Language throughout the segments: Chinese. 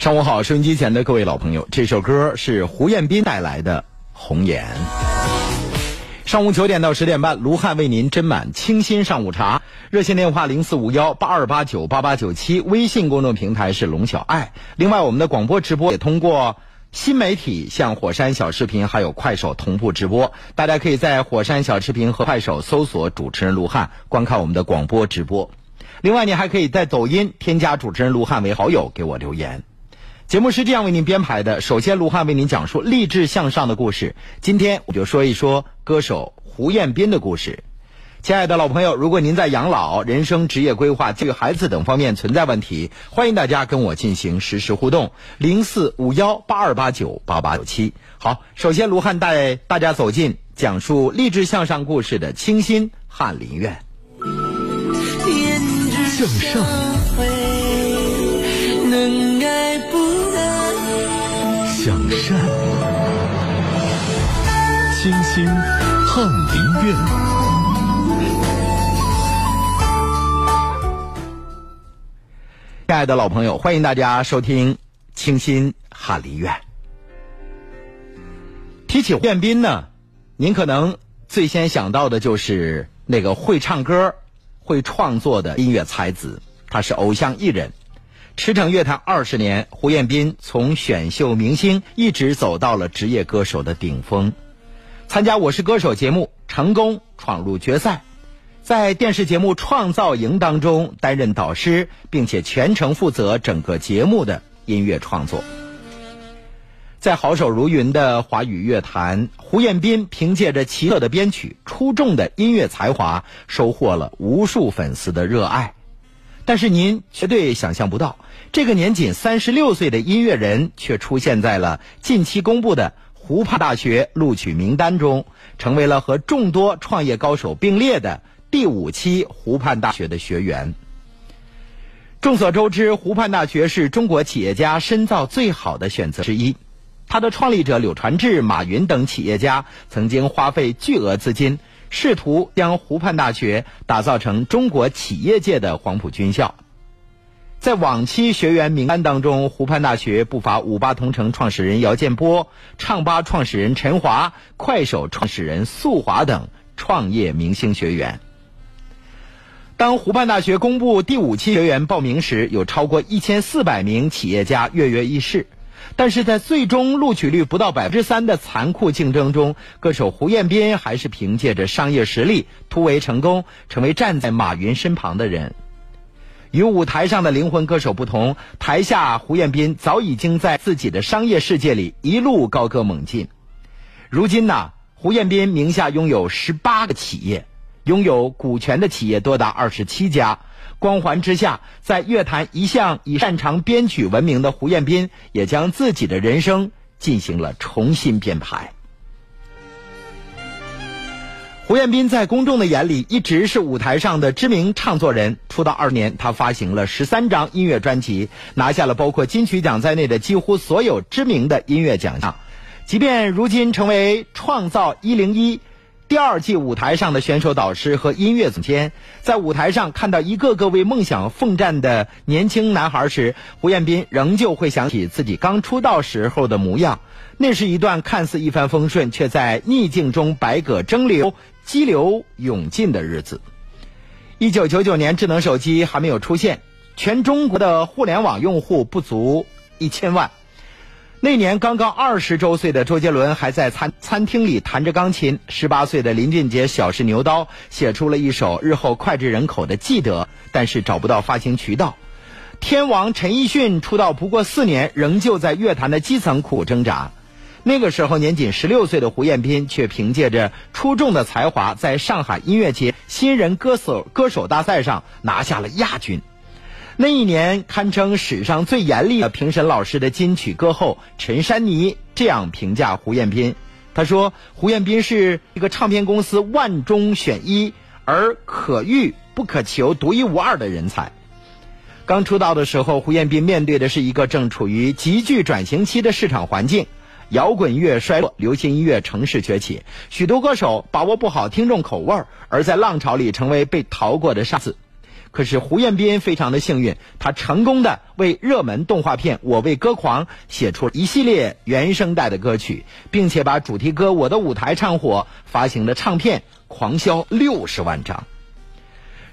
上午好，收音机前的各位老朋友，这首歌是胡彦斌带来的《红颜》。上午九点到十点半，卢汉为您斟满清新上午茶。热线电话零四五幺八二八九八八九七，微信公众平台是龙小爱。另外，我们的广播直播也通过新媒体，像火山小视频还有快手同步直播。大家可以在火山小视频和快手搜索主持人卢汉，观看我们的广播直播。另外，你还可以在抖音添加主持人卢汉为好友，给我留言。节目是这样为您编排的：首先，卢汉为您讲述励志向上的故事。今天我就说一说歌手胡彦斌的故事。亲爱的老朋友，如果您在养老、人生、职业规划、教育孩子等方面存在问题，欢迎大家跟我进行实时互动。零四五幺八二八九八八九七。好，首先卢汉带大家走进讲述励志向上故事的清新翰林院。向上。清新翰林院。亲爱的老朋友，欢迎大家收听清新翰林院。提起胡彦斌呢，您可能最先想到的就是那个会唱歌、会创作的音乐才子，他是偶像艺人。驰骋乐坛二十年，胡彦斌从选秀明星一直走到了职业歌手的顶峰。参加《我是歌手》节目，成功闯入决赛，在电视节目《创造营》当中担任导师，并且全程负责整个节目的音乐创作。在好手如云的华语乐坛，胡彦斌凭借着奇特的编曲、出众的音乐才华，收获了无数粉丝的热爱。但是您绝对想象不到，这个年仅三十六岁的音乐人却出现在了近期公布的湖畔大学录取名单中，成为了和众多创业高手并列的第五期湖畔大学的学员。众所周知，湖畔大学是中国企业家深造最好的选择之一。它的创立者柳传志、马云等企业家曾经花费巨额资金。试图将湖畔大学打造成中国企业界的黄埔军校。在往期学员名单当中，湖畔大学不乏五八同城创始人姚建波、唱吧创始人陈华、快手创始人速华等创业明星学员。当湖畔大学公布第五期学员报名时，有超过一千四百名企业家跃跃欲试。但是在最终录取率不到百分之三的残酷竞争中，歌手胡彦斌还是凭借着商业实力突围成功，成为站在马云身旁的人。与舞台上的灵魂歌手不同，台下胡彦斌早已经在自己的商业世界里一路高歌猛进。如今呢，胡彦斌名下拥有十八个企业，拥有股权的企业多达二十七家。光环之下，在乐坛一向以擅长编曲闻名的胡彦斌，也将自己的人生进行了重新编排。胡彦斌在公众的眼里一直是舞台上的知名唱作人。出道二年，他发行了十三张音乐专辑，拿下了包括金曲奖在内的几乎所有知名的音乐奖项。即便如今成为创造一零一。第二季舞台上的选手导师和音乐总监，在舞台上看到一个个为梦想奋战的年轻男孩时，胡彦斌仍旧会想起自己刚出道时候的模样。那是一段看似一帆风顺，却在逆境中百舸争流、激流勇进的日子。一九九九年，智能手机还没有出现，全中国的互联网用户不足一千万。那年刚刚二十周岁的周杰伦还在餐餐厅里弹着钢琴，十八岁的林俊杰小试牛刀，写出了一首日后脍炙人口的《记得》，但是找不到发行渠道。天王陈奕迅出道不过四年，仍旧在乐坛的基层苦挣扎。那个时候年仅十六岁的胡彦斌，却凭借着出众的才华，在上海音乐节新人歌手歌手大赛上拿下了亚军。那一年堪称史上最严厉的评审老师的金曲歌后陈珊妮这样评价胡彦斌：“他说，胡彦斌是一个唱片公司万中选一，而可遇不可求、独一无二的人才。”刚出道的时候，胡彦斌面对的是一个正处于急剧转型期的市场环境，摇滚乐衰落，流行音乐乘势崛起，许多歌手把握不好听众口味儿，而在浪潮里成为被逃过的沙子。可是胡彦斌非常的幸运，他成功的为热门动画片《我为歌狂》写出了一系列原声带的歌曲，并且把主题歌《我的舞台》唱火，发行的唱片狂销六十万张。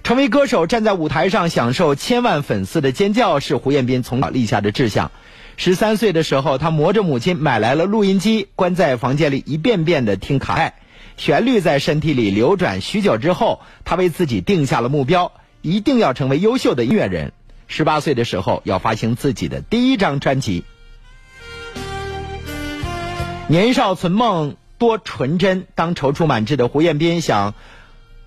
成为歌手，站在舞台上享受千万粉丝的尖叫，是胡彦斌从小立下的志向。十三岁的时候，他磨着母亲买来了录音机，关在房间里一遍遍的听卡带，旋律在身体里流转许久之后，他为自己定下了目标，一定要成为优秀的音乐人。十八岁的时候，要发行自己的第一张专辑。年少存梦多纯真，当踌躇满志的胡彦斌想。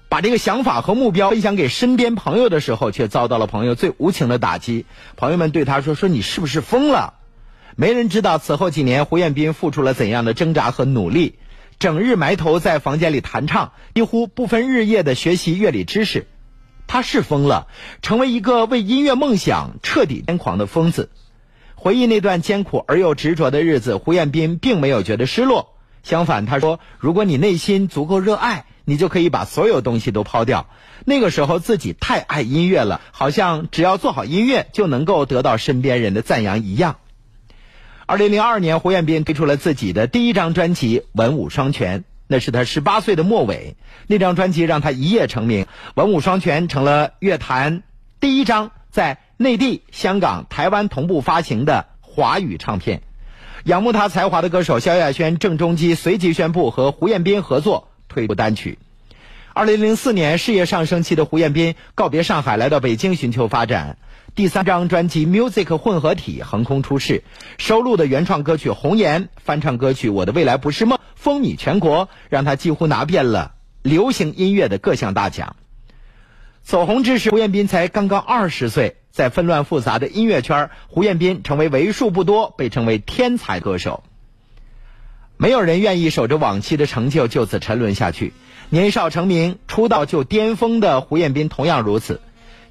把这个想法和目标分享给身边朋友的时候，却遭到了朋友最无情的打击。朋友们对他说：“说你是不是疯了？”没人知道此后几年胡彦斌付出了怎样的挣扎和努力，整日埋头在房间里弹唱，几乎不分日夜的学习乐理知识。他是疯了，成为一个为音乐梦想彻底癫狂的疯子。回忆那段艰苦而又执着的日子，胡彦斌并没有觉得失落。相反，他说：“如果你内心足够热爱。”你就可以把所有东西都抛掉。那个时候自己太爱音乐了，好像只要做好音乐就能够得到身边人的赞扬一样。二零零二年，胡彦斌推出了自己的第一张专辑《文武双全》，那是他十八岁的末尾。那张专辑让他一夜成名，《文武双全》成了乐坛第一张在内地、香港、台湾同步发行的华语唱片。仰慕他才华的歌手萧亚轩、郑中基随即宣布和胡彦斌合作。推出单曲。二零零四年，事业上升期的胡彦斌告别上海，来到北京寻求发展。第三张专辑《Music 混合体》横空出世，收录的原创歌曲《红颜》、翻唱歌曲《我的未来不是梦》风靡全国，让他几乎拿遍了流行音乐的各项大奖。走红之时，胡彦斌才刚刚二十岁，在纷乱复杂的音乐圈，胡彦斌成为为数不多被称为天才歌手。没有人愿意守着往期的成就就此沉沦下去。年少成名、出道就巅峰的胡彦斌同样如此。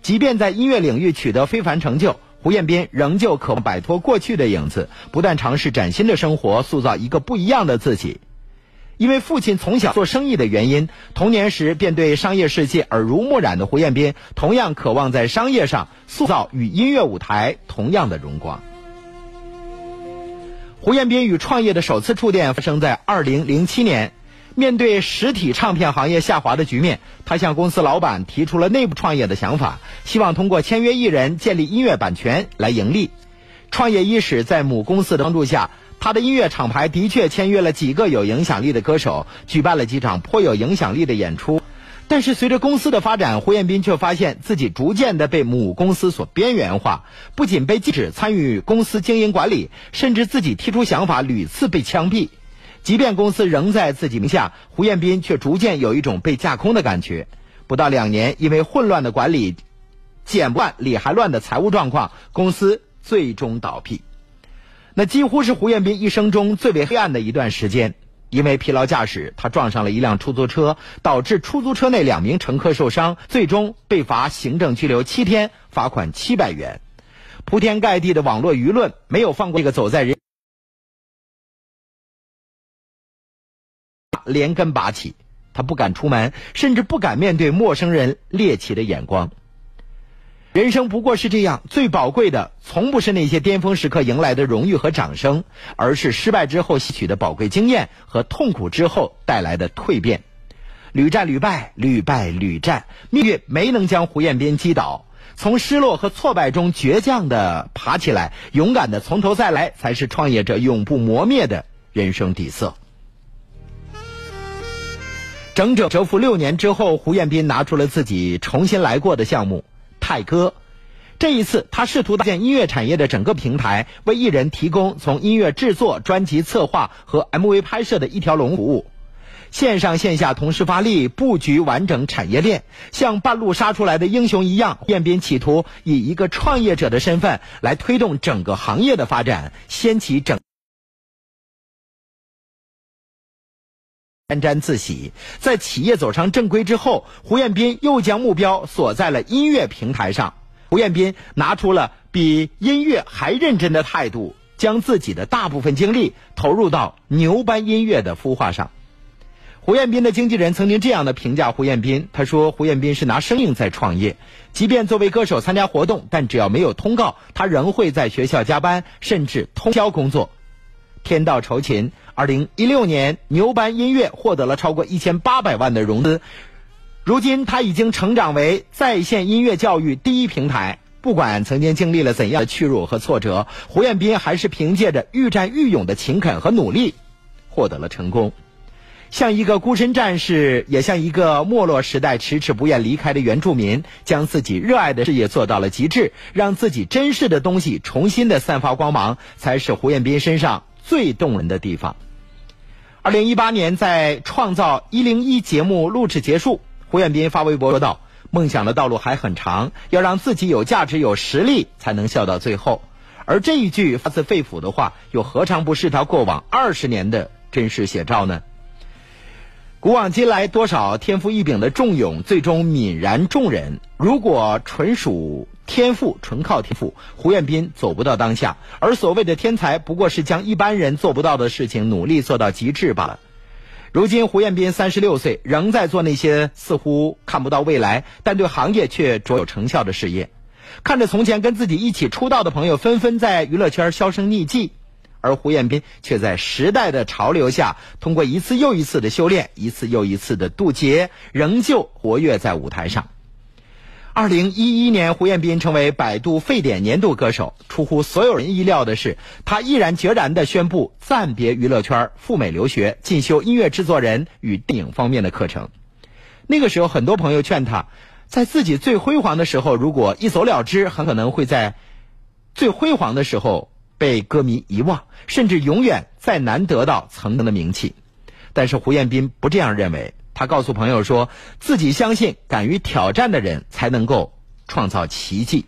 即便在音乐领域取得非凡成就，胡彦斌仍旧渴望摆脱过去的影子，不断尝试崭新的生活，塑造一个不一样的自己。因为父亲从小做生意的原因，童年时便对商业世界耳濡目染的胡彦斌，同样渴望在商业上塑造与音乐舞台同样的荣光。胡彦斌与创业的首次触电发生在二零零七年。面对实体唱片行业下滑的局面，他向公司老板提出了内部创业的想法，希望通过签约艺人建立音乐版权来盈利。创业伊始，在母公司的帮助下，他的音乐厂牌的确签约了几个有影响力的歌手，举办了几场颇有影响力的演出。但是随着公司的发展，胡彦斌却发现自己逐渐的被母公司所边缘化，不仅被禁止参与公司经营管理，甚至自己提出。想法屡次被枪毙。即便公司仍在自己名下，胡彦斌却逐渐有一种被架空的感觉。不到两年，因为混乱的管理、剪不断理还乱的财务状况，公司最终倒闭。那几乎是胡彦斌一生中最为黑暗的一段时间。因为疲劳驾驶，他撞上了一辆出租车，导致出租车内两名乘客受伤，最终被罚行政拘留七天，罚款七百元。铺天盖地的网络舆论没有放过这个走在人连根拔起，他不敢出门，甚至不敢面对陌生人猎奇的眼光。人生不过是这样，最宝贵的从不是那些巅峰时刻迎来的荣誉和掌声，而是失败之后吸取的宝贵经验和痛苦之后带来的蜕变。屡战屡败，屡败屡战，命运没能将胡彦斌击倒。从失落和挫败中倔强的爬起来，勇敢的从头再来，才是创业者永不磨灭的人生底色。整整蛰伏六年之后，胡彦斌拿出了自己重新来过的项目。泰哥，这一次他试图搭建音乐产业的整个平台，为艺人提供从音乐制作、专辑策划和 MV 拍摄的一条龙服务，线上线下同时发力，布局完整产业链，像半路杀出来的英雄一样。彦斌企图以一个创业者的身份来推动整个行业的发展，掀起整。沾沾自喜，在企业走上正规之后，胡彦斌又将目标锁在了音乐平台上。胡彦斌拿出了比音乐还认真的态度，将自己的大部分精力投入到牛班音乐的孵化上。胡彦斌的经纪人曾经这样的评价胡彦斌，他说：“胡彦斌是拿生命在创业，即便作为歌手参加活动，但只要没有通告，他仍会在学校加班，甚至通宵工作。”天道酬勤，二零一六年牛班音乐获得了超过一千八百万的融资，如今他已经成长为在线音乐教育第一平台。不管曾经经历了怎样的屈辱和挫折，胡彦斌还是凭借着愈战愈勇的勤恳和努力，获得了成功。像一个孤身战士，也像一个没落时代迟迟不愿离开的原住民，将自己热爱的事业做到了极致，让自己珍视的东西重新的散发光芒，才是胡彦斌身上最动人的地方。二零一八年，在《创造一零一》节目录制结束，胡彦斌发微博说道。梦想的道路还很长，要让自己有价值、有实力，才能笑到最后。而这一句发自肺腑的话，又何尝不是他过往二十年的真实写照呢？古往今来，多少天赋异禀的仲永，最终泯然众人。如果纯属天赋，纯靠天赋，胡彦斌走不到当下。而所谓的天才，不过是将一般人做不到的事情，努力做到极致罢了。如今胡彦斌三十六岁，仍在做那些似乎看不到未来，但对行业却卓有成效的事业。看着从前跟自己一起出道的朋友纷纷在娱乐圈销声匿迹，而胡彦斌却在时代的潮流下，通过一次又一次的修炼，一次又一次的渡劫，仍旧活跃在舞台上。二零一一年，胡彦斌成为百度沸点年度歌手。出乎所有人意料的是，他毅然决然地宣布暂别娱乐圈，赴美留学，进修音乐制作人与电影方面的课程。那个时候，很多朋友劝他，在自己最辉煌的时候，如果一走了之，很可能会在最辉煌的时候被歌迷遗忘，甚至永远再难得到曾经的名气。但是胡彦斌不这样认为。他告诉朋友说，自己相信敢于挑战的人才能够创造奇迹。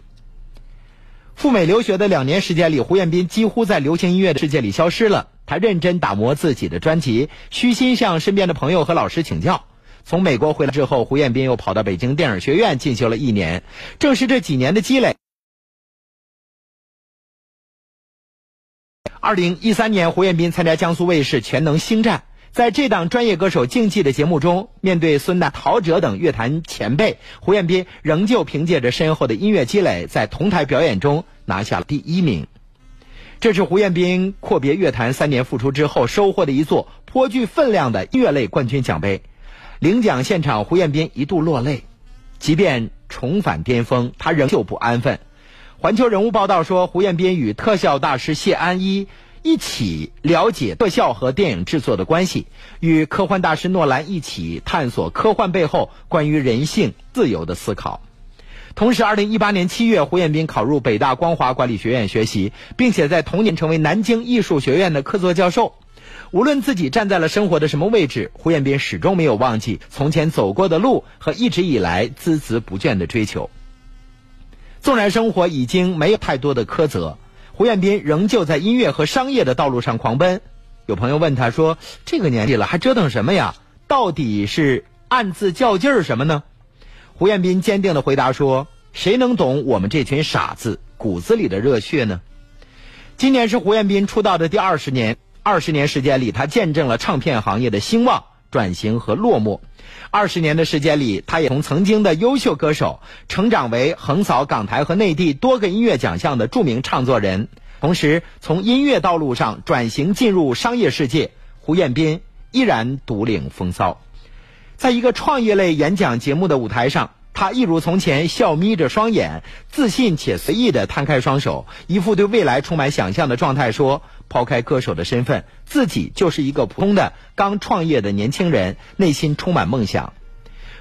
赴美留学的两年时间里，胡彦斌几乎在流行音乐的世界里消失了。他认真打磨自己的专辑，虚心向身边的朋友和老师请教。从美国回来之后，胡彦斌又跑到北京电影学院进修了一年。正是这几年的积累，二零一三年，胡彦斌参加江苏卫视《全能星战》。在这档专业歌手竞技的节目中，面对孙楠、陶喆等乐坛前辈，胡彦斌仍旧凭借着深厚的音乐积累，在同台表演中拿下了第一名。这是胡彦斌阔别乐坛三年复出之后收获的一座颇具分量的音乐类冠军奖杯。领奖现场，胡彦斌一度落泪。即便重返巅峰，他仍旧不安分。环球人物报道说，胡彦斌与特效大师谢安一。一起了解特效和电影制作的关系，与科幻大师诺兰一起探索科幻背后关于人性自由的思考。同时，二零一八年七月，胡彦斌考入北大光华管理学院学习，并且在同年成为南京艺术学院的客座教授。无论自己站在了生活的什么位置，胡彦斌始终没有忘记从前走过的路和一直以来孜孜不倦的追求。纵然生活已经没有太多的苛责。胡彦斌仍旧在音乐和商业的道路上狂奔。有朋友问他说：“这个年纪了，还折腾什么呀？到底是暗自较劲儿什么呢？”胡彦斌坚定的回答说：“谁能懂我们这群傻子骨子里的热血呢？”今年是胡彦斌出道的第二十年，二十年时间里，他见证了唱片行业的兴旺、转型和落寞。二十年的时间里，他也从曾经的优秀歌手，成长为横扫港台和内地多个音乐奖项的著名唱作人。同时，从音乐道路上转型进入商业世界，胡彦斌依然独领风骚。在一个创业类演讲节目的舞台上，他一如从前笑眯着双眼，自信且随意地摊开双手，一副对未来充满想象的状态，说。抛开歌手的身份，自己就是一个普通的刚创业的年轻人，内心充满梦想。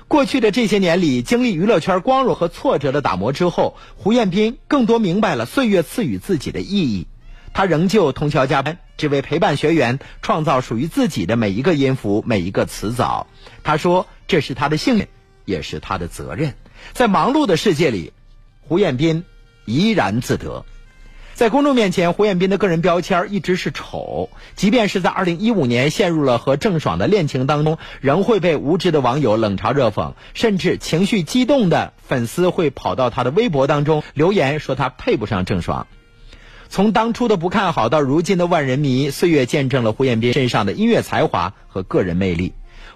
过去的这些年里，经历娱乐圈光荣和挫折的打磨之后，胡彦斌更多明白了岁月赐予自己的意义。他仍旧通宵加班，只为陪伴学员，创造属于自己的每一个音符、每一个词藻。他说：“这是他的幸运，也是他的责任。”在忙碌的世界里，胡彦斌怡然自得。在公众面前，胡彦斌的个人标签一直是丑。即便是在2015年陷入了和郑爽的恋情当中，仍会被无知的网友冷嘲热讽，甚至情绪激动的粉丝会跑到他的微博当中留言说他配不上郑爽。从当初的不看好到如今的万人迷，岁月见证了胡彦斌身上的音乐才华和个人魅力。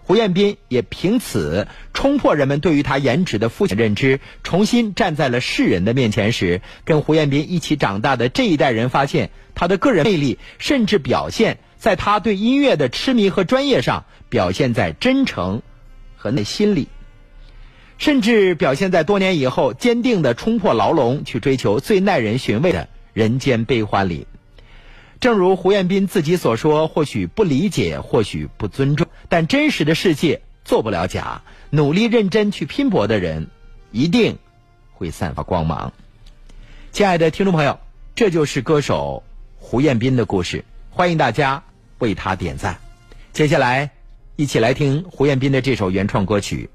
胡彦斌也凭此冲破人们对于他颜值的肤浅认知，重新站在了世人的面前时，跟胡彦斌一起长大的这一代人发现，他的个人魅力甚至表现在他对音乐的痴迷和专业上，表现在真诚和内心里，甚至表现在多年以后坚定的冲破牢笼，去追求最耐人寻味的人间悲欢里。正如胡彦斌自己所说，或许不理解，或许不尊重，但真实的世界做不了假。努力认真去拼搏的人，一定会散发光芒。亲爱的听众朋友，这就是歌手胡彦斌的故事，欢迎大家为他点赞。接下来，一起来听胡彦斌的这首原创歌曲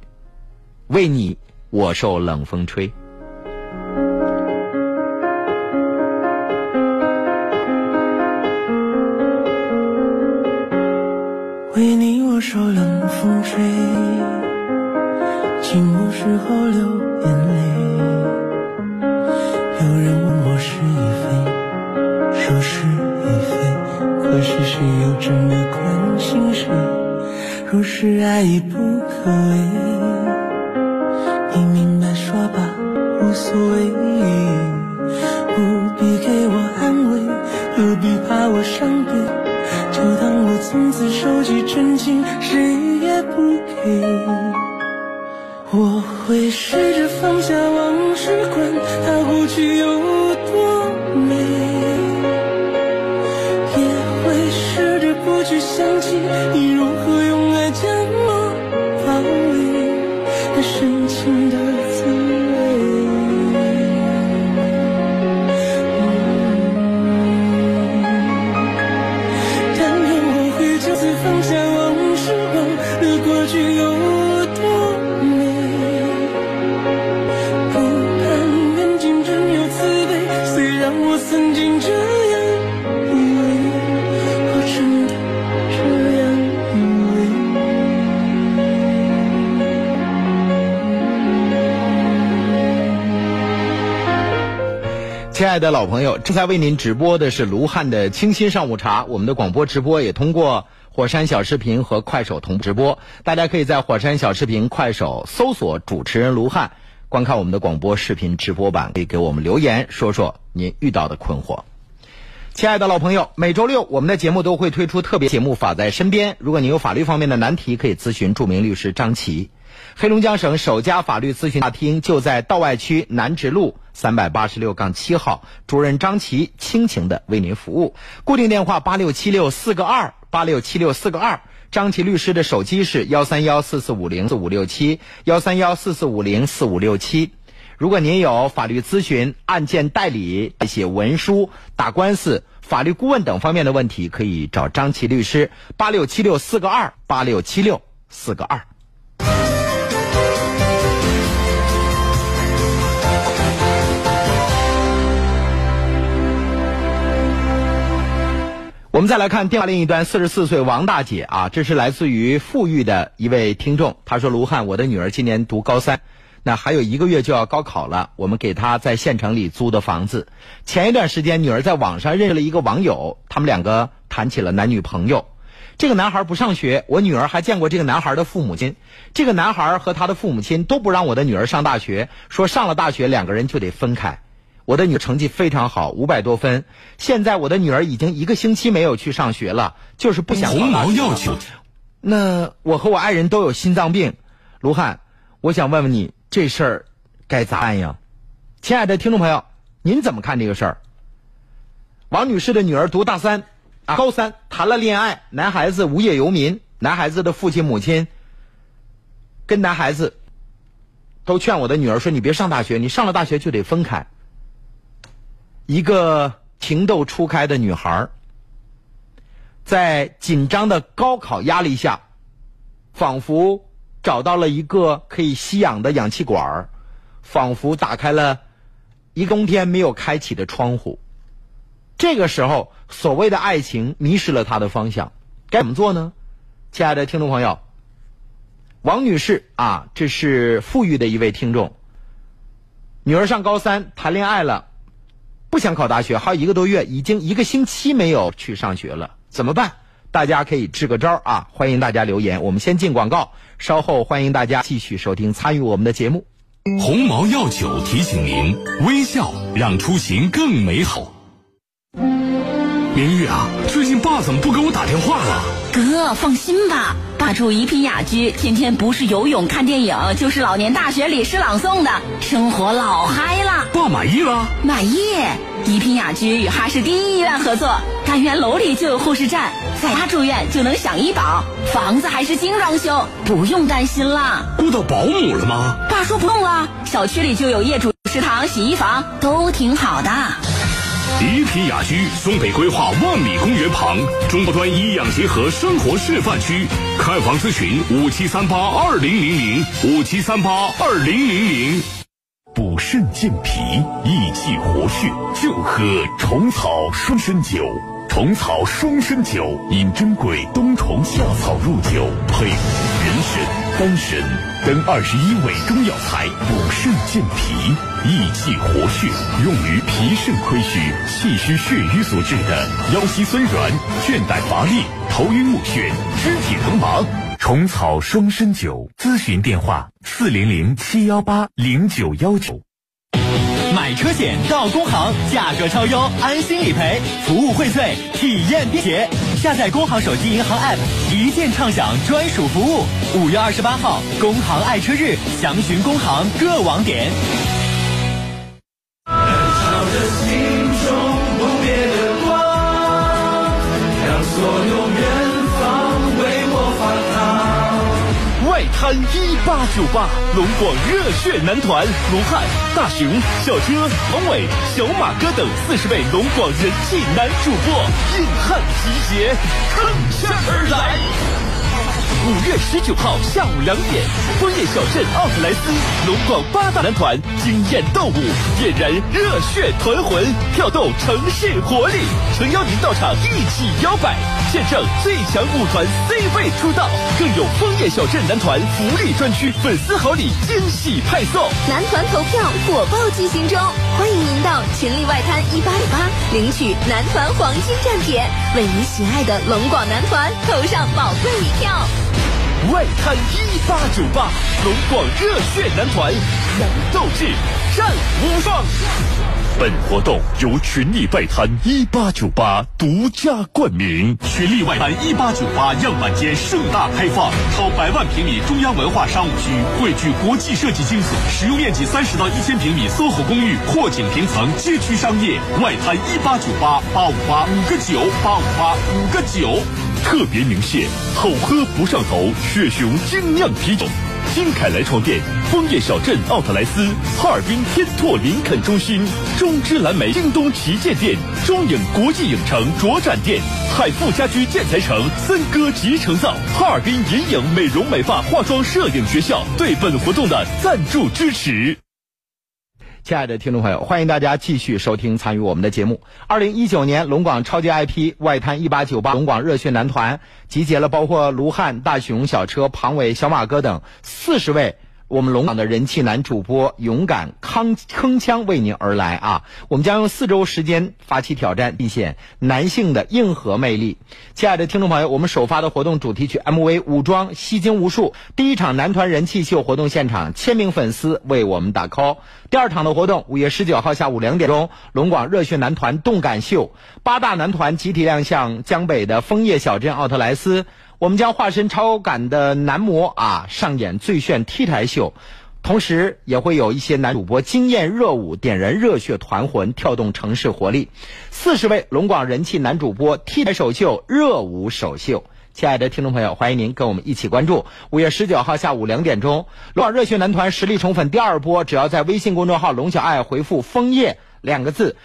《为你我受冷风吹》。为你我受冷风吹，寂寞时候流眼泪。有人问我是与非，说是与非，可是谁又真的关心谁？若是爱已不可为，老朋友，正在为您直播的是卢汉的清新上午茶。我们的广播直播也通过火山小视频和快手同步直播，大家可以在火山小视频、快手搜索主持人卢汉，观看我们的广播视频直播版，可以给我们留言，说说您遇到的困惑。亲爱的老朋友，每周六我们的节目都会推出特别节目《法在身边》，如果您有法律方面的难题，可以咨询著名律师张琪。黑龙江省首家法律咨询大厅就在道外区南直路三百八十六杠七号，主任张琪倾情的为您服务。固定电话八六七六四个二八六七六四个二。张琪律师的手机是幺三幺四四五零四五六七幺三幺四四五零四五六七。如果您有法律咨询、案件代理、写文书、打官司、法律顾问等方面的问题，可以找张琪律师，八六七六四个二八六七六四个二。我们再来看电话另一端，四十四岁王大姐啊，这是来自于富裕的一位听众。她说：“卢汉，我的女儿今年读高三，那还有一个月就要高考了，我们给她在县城里租的房子。前一段时间，女儿在网上认识了一个网友，他们两个谈起了男女朋友。这个男孩不上学，我女儿还见过这个男孩的父母亲。这个男孩和他的父母亲都不让我的女儿上大学，说上了大学两个人就得分开。”我的女儿成绩非常好，五百多分。现在我的女儿已经一个星期没有去上学了，就是不想红毛要求。那我和我爱人都有心脏病，卢汉，我想问问你这事儿该咋办呀？亲爱的听众朋友，您怎么看这个事儿？王女士的女儿读大三啊，高三谈了恋爱，男孩子无业游民，男孩子的父亲母亲跟男孩子都劝我的女儿说：“你别上大学，你上了大学就得分开。”一个情窦初开的女孩，在紧张的高考压力下，仿佛找到了一个可以吸氧的氧气管儿，仿佛打开了一冬天没有开启的窗户。这个时候，所谓的爱情迷失了她的方向，该怎么做呢？亲爱的听众朋友，王女士啊，这是富裕的一位听众，女儿上高三，谈恋爱了。不想考大学，还有一个多月，已经一个星期没有去上学了，怎么办？大家可以支个招啊！欢迎大家留言。我们先进广告，稍后欢迎大家继续收听参与我们的节目。鸿茅药酒提醒您：微笑让出行更美好。明玉啊，最近爸怎么不给我打电话了？哥，放心吧，爸住一品雅居，天天不是游泳、看电影，就是老年大学里诗朗诵的，生活老嗨了。爸满意了？满意。一品雅居与哈市第一医院合作，单元楼里就有护士站，在家住院就能享医保，房子还是精装修，不用担心了。雇到保姆了吗？爸说不用了，小区里就有业主食堂、洗衣房，都挺好的。宜品雅居松北规划万里公园旁，中高端医养结合生活示范区，看房咨询五七三八二零零零五七三八二零零零。补肾健脾、益气活血，就喝虫草双参酒。虫草双参酒因珍贵冬虫夏草入酒，配人参、丹参等二十一味中药材，补肾健脾、益气活血，用于脾肾亏虚、气虚血瘀所致的腰膝酸软、倦怠乏力、头晕目眩、肢体疼麻。虫草双参酒，咨询电话：四零零七幺八零九幺九。买车险到工行，价格超优，安心理赔，服务荟萃，体验便捷。下载工行手机银行 App，一键畅享专属服务。五月二十八号，工行爱车日，详询工行各网点。滩一八九八，龙广热血男团，卢汉、大熊、小车、王伟、小马哥等四十位龙广人气男主播硬汉集结，铿锵而来。五月十九号下午两点，枫叶小镇奥特莱斯龙广八大男团惊艳斗舞，点燃热血团魂，跳动城市活力，诚邀您到场一起摇摆，见证最强舞团 C 位出道，更有枫叶小镇男团福利专区粉丝好礼惊喜派送，男团投票火爆进行中，欢迎您到群力外滩一八二八领取男团黄金站帖，为您喜爱的龙广男团投上宝贵一票。外滩一八九八，龙广热血男团，男斗志，战无双。本活动由群力外滩一八九八独家冠名。群力外滩一八九八样板间盛大开放，超百万平米中央文化商务区，汇聚国际设计精髓，使用面积三十到一千平米 SOHO 公寓，阔景平层，街区商业。外滩一八九八八五八五个九八五八五个九。特别鸣谢好喝不上头雪熊精酿啤酒。金凯莱床垫、枫叶小镇奥特莱斯、哈尔滨天拓林肯中心、中芝蓝莓京东旗舰店、中影国际影城卓展店、海富家居建材城、森歌集成灶、哈尔滨银影美容美发化妆摄影学校对本活动的赞助支持。亲爱的听众朋友，欢迎大家继续收听参与我们的节目。二零一九年龙广超级 IP 外滩一八九八龙广热血男团集结了包括卢汉、大熊、小车、庞伟、小马哥等四十位我们龙广的人气男主播，勇敢铿铿锵为您而来啊！我们将用四周时间发起挑战，体现男性的硬核魅力。亲爱的听众朋友，我们首发的活动主题曲 MV 武装吸睛无数，第一场男团人气秀活动现场，千名粉丝为我们打 call。第二场的活动，五月十九号下午两点钟，龙广热血男团动感秀，八大男团集体亮相江北的枫叶小镇奥特莱斯，我们将化身超感的男模啊，上演最炫 T 台秀。同时也会有一些男主播惊艳热舞，点燃热血团魂，跳动城市活力。四十位龙广人气男主播 T 台首秀，热舞首秀。亲爱的听众朋友，欢迎您跟我们一起关注五月十九号下午两点钟，龙广热血男团实力宠粉第二波。只要在微信公众号“龙小爱”回复“枫叶”两个字，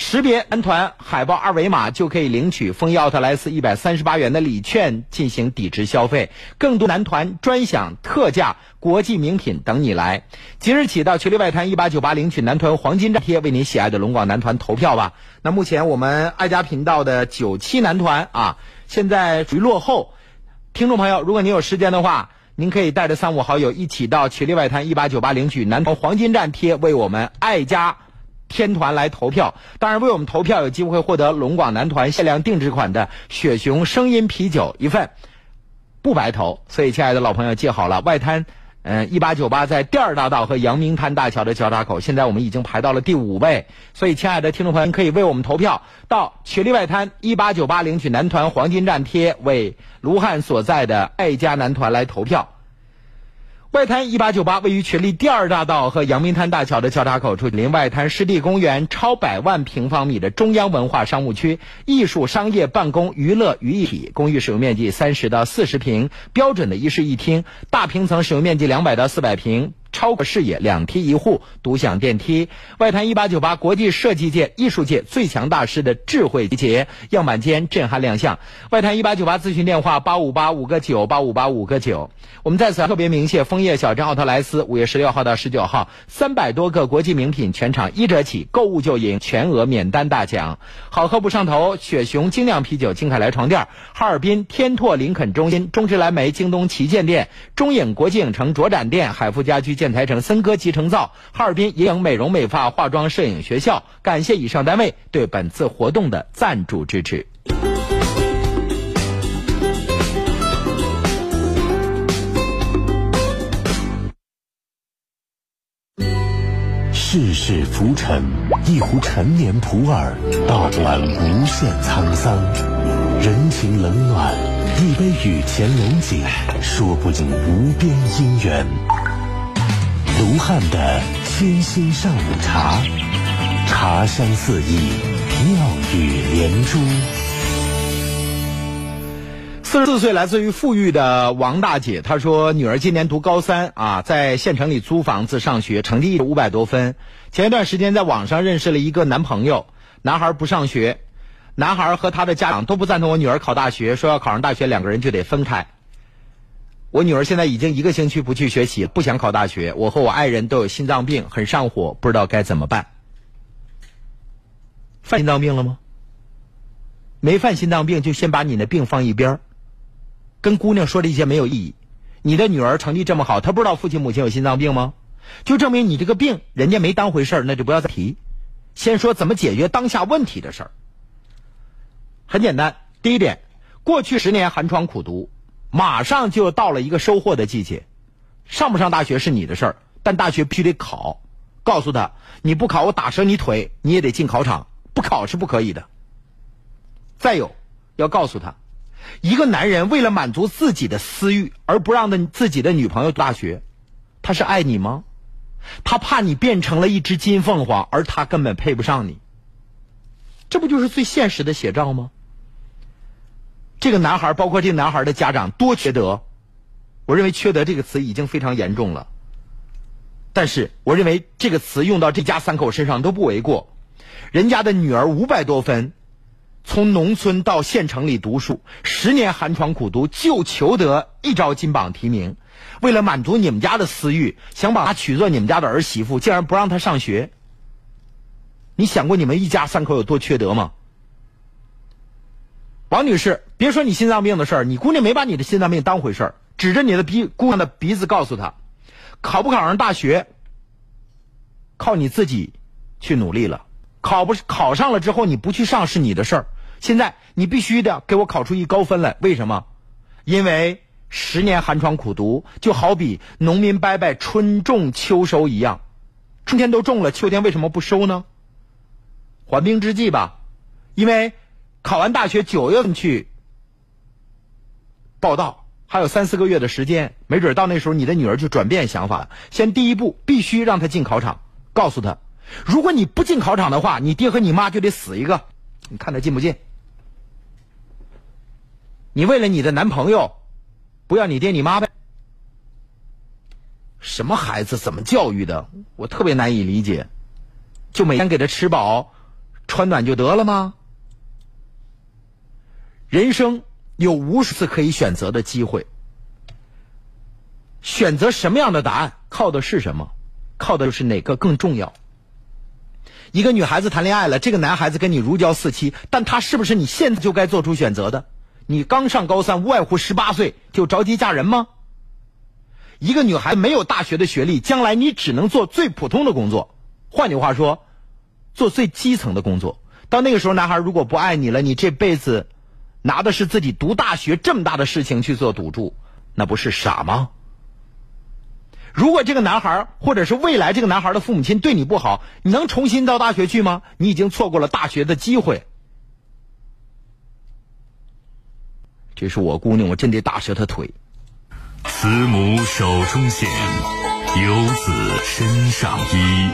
识别男团海报二维码，就可以领取枫叶奥特莱斯一百三十八元的礼券进行抵值消费。更多男团专享特价国际名品等你来。即日起到群力外滩一八九八领取男团黄金站贴，为你喜爱的龙广男团投票吧。那目前我们爱家频道的九七男团啊。现在属于落后，听众朋友，如果您有时间的话，您可以带着三五好友一起到群力外滩一八九八领取男团黄金站贴，为我们爱家天团来投票。当然，为我们投票有机会获得龙广男团限量定制款的雪熊声音啤酒一份，不白投。所以，亲爱的老朋友，记好了，外滩。嗯，一八九八在第二大道和阳明滩大桥的交叉口，现在我们已经排到了第五位。所以，亲爱的听众朋友，可以为我们投票，到雪梨外滩一八九八领取男团黄金站贴，为卢汉所在的爱家男团来投票。外滩一八九八位于群力第二大道和阳明滩大桥的交叉口处，临外滩湿地公园，超百万平方米的中央文化商务区，艺术、商业、办公、娱乐于一体。公寓使用面积三十到四十平，标准的一室一厅，大平层使用面积两百到四百平。超过视野，两梯一户，独享电梯。外滩一八九八国际设计界、艺术界最强大师的智慧集结，样板间震撼亮相。外滩一八九八咨询电话八五八五个九八五八五个九。我们在此特别鸣谢枫叶小镇奥特莱斯，五月十六号到十九号，三百多个国际名品全场一折起，购物就赢全额免单大奖。好喝不上头，雪熊精酿啤酒，金凯莱床垫，哈尔滨天拓林肯中心，中芝蓝莓，京东旗舰店，中影国际影城卓展店，海富家居。建材城森歌集成灶，哈尔滨银影美容美发化妆摄影学校，感谢以上单位对本次活动的赞助支持。世事浮沉，一壶陈年普洱，道不完无限沧桑；人情冷暖，一杯雨前龙井，说不尽无边姻缘。卢汉的清新上午茶，茶香四溢，妙语连珠。四十四岁，来自于富裕的王大姐，她说女儿今年读高三啊，在县城里租房子上学，成绩五百多分。前一段时间在网上认识了一个男朋友，男孩不上学，男孩和他的家长都不赞同我女儿考大学，说要考上大学两个人就得分开。我女儿现在已经一个星期不去学习，不想考大学。我和我爱人都有心脏病，很上火，不知道该怎么办。犯心脏病了吗？没犯心脏病，就先把你的病放一边跟姑娘说这些没有意义。你的女儿成绩这么好，她不知道父亲母亲有心脏病吗？就证明你这个病人家没当回事儿那就不要再提。先说怎么解决当下问题的事儿。很简单，第一点，过去十年寒窗苦读。马上就到了一个收获的季节，上不上大学是你的事儿，但大学必须得考。告诉他，你不考我打折你腿，你也得进考场，不考是不可以的。再有，要告诉他，一个男人为了满足自己的私欲而不让的自己的女朋友读大学，他是爱你吗？他怕你变成了一只金凤凰，而他根本配不上你。这不就是最现实的写照吗？这个男孩，包括这个男孩的家长，多缺德！我认为“缺德”这个词已经非常严重了。但是，我认为这个词用到这家三口身上都不为过。人家的女儿五百多分，从农村到县城里读书，十年寒窗苦读，就求得一招金榜题名。为了满足你们家的私欲，想把她娶做你们家的儿媳妇，竟然不让她上学。你想过你们一家三口有多缺德吗？王女士，别说你心脏病的事儿，你姑娘没把你的心脏病当回事儿，指着你的鼻姑娘的鼻子告诉她，考不考上大学，靠你自己去努力了。考不考上了之后，你不去上是你的事儿。现在你必须的给我考出一高分来，为什么？因为十年寒窗苦读，就好比农民伯伯春种秋收一样，春天都种了，秋天为什么不收呢？缓兵之计吧，因为。考完大学九月份去报道，还有三四个月的时间，没准到那时候你的女儿就转变想法了。先第一步，必须让她进考场，告诉她，如果你不进考场的话，你爹和你妈就得死一个。你看她进不进？你为了你的男朋友，不要你爹你妈呗？什么孩子怎么教育的？我特别难以理解。就每天给他吃饱、穿暖就得了吗？人生有无数次可以选择的机会，选择什么样的答案，靠的是什么？靠的就是哪个更重要？一个女孩子谈恋爱了，这个男孩子跟你如胶似漆，但他是不是你现在就该做出选择的？你刚上高三，无外乎十八岁就着急嫁人吗？一个女孩没有大学的学历，将来你只能做最普通的工作。换句话说，做最基层的工作。到那个时候，男孩如果不爱你了，你这辈子拿的是自己读大学这么大的事情去做赌注，那不是傻吗？如果这个男孩或者是未来这个男孩的父母亲对你不好，你能重新到大学去吗？你已经错过了大学的机会。这是我姑娘，我真得打折她腿。慈母手中线，游子身上衣。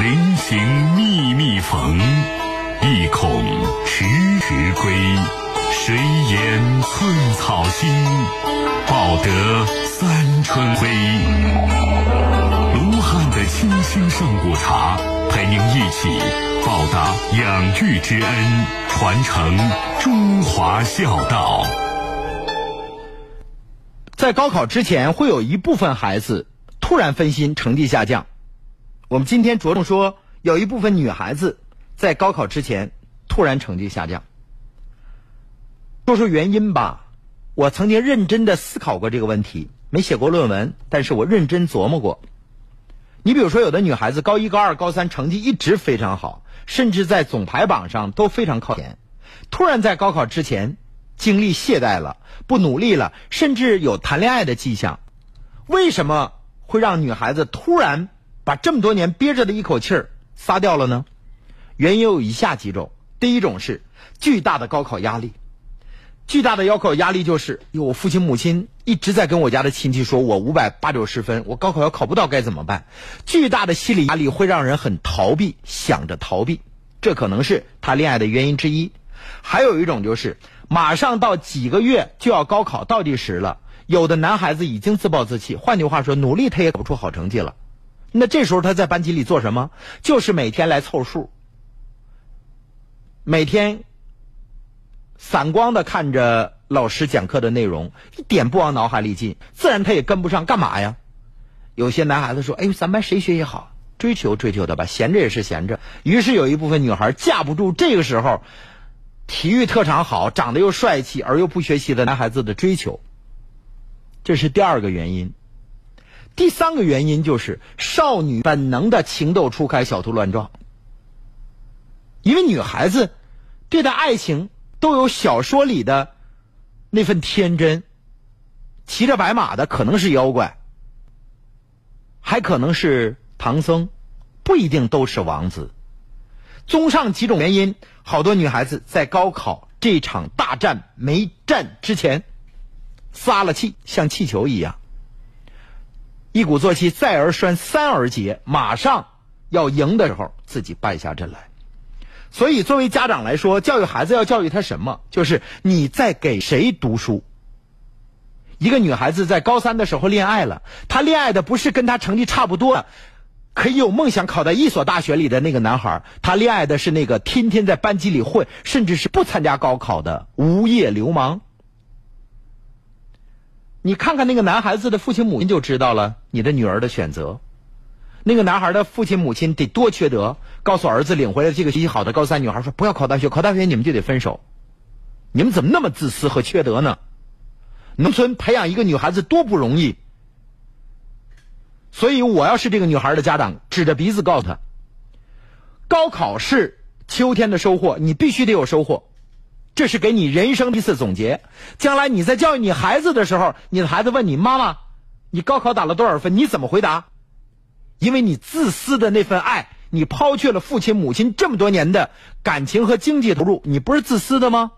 临行密密缝，意恐迟迟归。谁言寸草心，报得三春晖。卢汉的清新上古茶，陪您一起报答养育之恩，传承中华孝道。在高考之前，会有一部分孩子突然分心，成绩下降。我们今天着重说，有一部分女孩子在高考之前突然成绩下降。说说原因吧。我曾经认真的思考过这个问题，没写过论文，但是我认真琢磨过。你比如说，有的女孩子高一、高二、高三成绩一直非常好，甚至在总排榜上都非常靠前，突然在高考之前精力懈怠了，不努力了，甚至有谈恋爱的迹象。为什么会让女孩子突然把这么多年憋着的一口气儿撒掉了呢？原因有以下几种：第一种是巨大的高考压力。巨大的高考压力就是，我父亲母亲一直在跟我家的亲戚说，我五百八九十分，我高考要考不到该怎么办？巨大的心理压力会让人很逃避，想着逃避，这可能是他恋爱的原因之一。还有一种就是，马上到几个月就要高考倒计时了，有的男孩子已经自暴自弃，换句话说，努力他也考不出好成绩了。那这时候他在班级里做什么？就是每天来凑数，每天。散光的看着老师讲课的内容，一点不往脑海里进，自然他也跟不上。干嘛呀？有些男孩子说：“哎呦，咱班谁学习好？追求追求的吧，闲着也是闲着。”于是有一部分女孩架不住这个时候，体育特长好、长得又帅气而又不学习的男孩子的追求。这是第二个原因。第三个原因就是少女本能的情窦初开、小兔乱撞。因为女孩子对待爱情。都有小说里的那份天真，骑着白马的可能是妖怪，还可能是唐僧，不一定都是王子。综上几种原因，好多女孩子在高考这场大战没战之前撒了气，像气球一样，一鼓作气，再而衰，三而竭，马上要赢的时候，自己败下阵来。所以，作为家长来说，教育孩子要教育他什么？就是你在给谁读书。一个女孩子在高三的时候恋爱了，她恋爱的不是跟她成绩差不多、可以有梦想考在一所大学里的那个男孩，她恋爱的是那个天天在班级里混，甚至是不参加高考的无业流氓。你看看那个男孩子的父亲母亲就知道了你的女儿的选择。那个男孩的父亲母亲得多缺德，告诉儿子领回来这个学习好的高三女孩说：“不要考大学，考大学你们就得分手。”你们怎么那么自私和缺德呢？农村培养一个女孩子多不容易。所以我要是这个女孩的家长，指着鼻子告诉她：高考是秋天的收获，你必须得有收获。这是给你人生一次总结。将来你在教育你孩子的时候，你的孩子问你妈妈：“你高考打了多少分？”你怎么回答？因为你自私的那份爱，你抛却了父亲母亲这么多年的感情和经济投入，你不是自私的吗？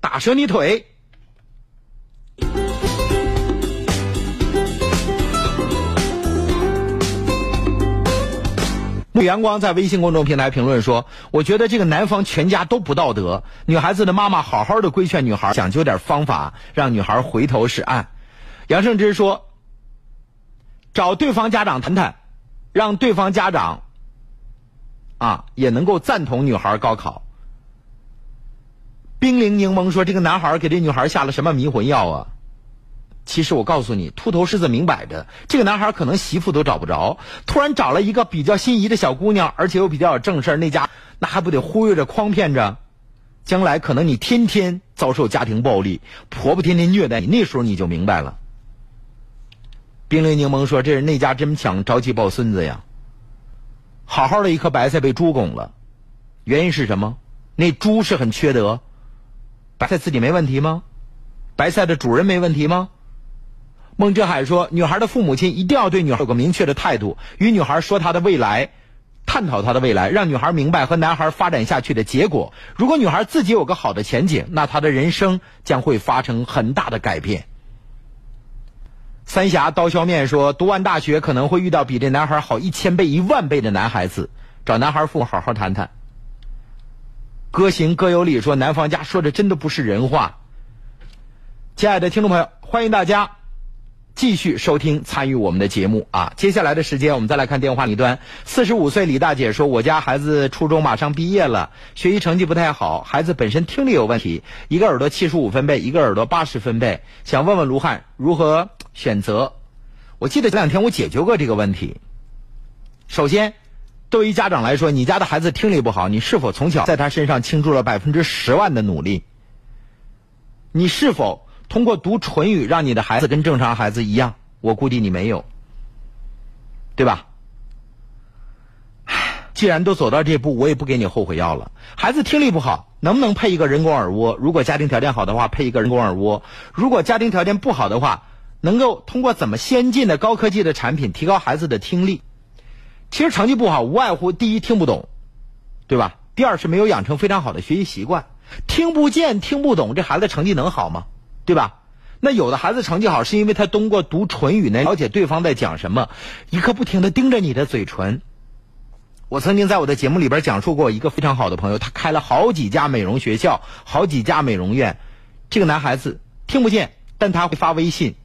打折你腿！沐阳光在微信公众平台评论说：“我觉得这个男方全家都不道德，女孩子的妈妈好好的规劝女孩，讲究点方法，让女孩回头是岸。”杨胜之说。找对方家长谈谈，让对方家长啊也能够赞同女孩高考。冰凌柠檬说：“这个男孩给这女孩下了什么迷魂药啊？”其实我告诉你，秃头狮子明摆着，这个男孩可能媳妇都找不着，突然找了一个比较心仪的小姑娘，而且又比较有正事那家那还不得忽悠着诓骗着？将来可能你天天遭受家庭暴力，婆婆天天虐待你，那时候你就明白了。冰凌柠檬说：“这是那家真想着急抱孙子呀。”好好的一颗白菜被猪拱了，原因是什么？那猪是很缺德，白菜自己没问题吗？白菜的主人没问题吗？孟哲海说，女孩的父母亲一定要对女孩有个明确的态度，与女孩说她的未来，探讨她的未来，让女孩明白和男孩发展下去的结果。如果女孩自己有个好的前景，那她的人生将会发生很大的改变。三峡刀削面说，读完大学可能会遇到比这男孩好一千倍、一万倍的男孩子，找男孩父母好好谈谈。歌行歌有理说，男方家说的真的不是人话。亲爱的听众朋友，欢迎大家。继续收听参与我们的节目啊！接下来的时间，我们再来看电话里端。四十五岁李大姐说：“我家孩子初中马上毕业了，学习成绩不太好，孩子本身听力有问题，一个耳朵七十五分贝，一个耳朵八十分贝。想问问卢汉如何选择？我记得前两天我解决过这个问题。首先，对于家长来说，你家的孩子听力不好，你是否从小在他身上倾注了百分之十万的努力？你是否？”通过读唇语让你的孩子跟正常孩子一样，我估计你没有，对吧？既然都走到这步，我也不给你后悔药了。孩子听力不好，能不能配一个人工耳蜗？如果家庭条件好的话，配一个人工耳蜗；如果家庭条件不好的话，能够通过怎么先进的高科技的产品提高孩子的听力？其实成绩不好，无外乎第一听不懂，对吧？第二是没有养成非常好的学习习惯，听不见、听不懂，这孩子成绩能好吗？对吧？那有的孩子成绩好，是因为他通过读唇语能了解对方在讲什么，一刻不停的盯着你的嘴唇。我曾经在我的节目里边讲述过一个非常好的朋友，他开了好几家美容学校，好几家美容院。这个男孩子听不见，但他会发微信，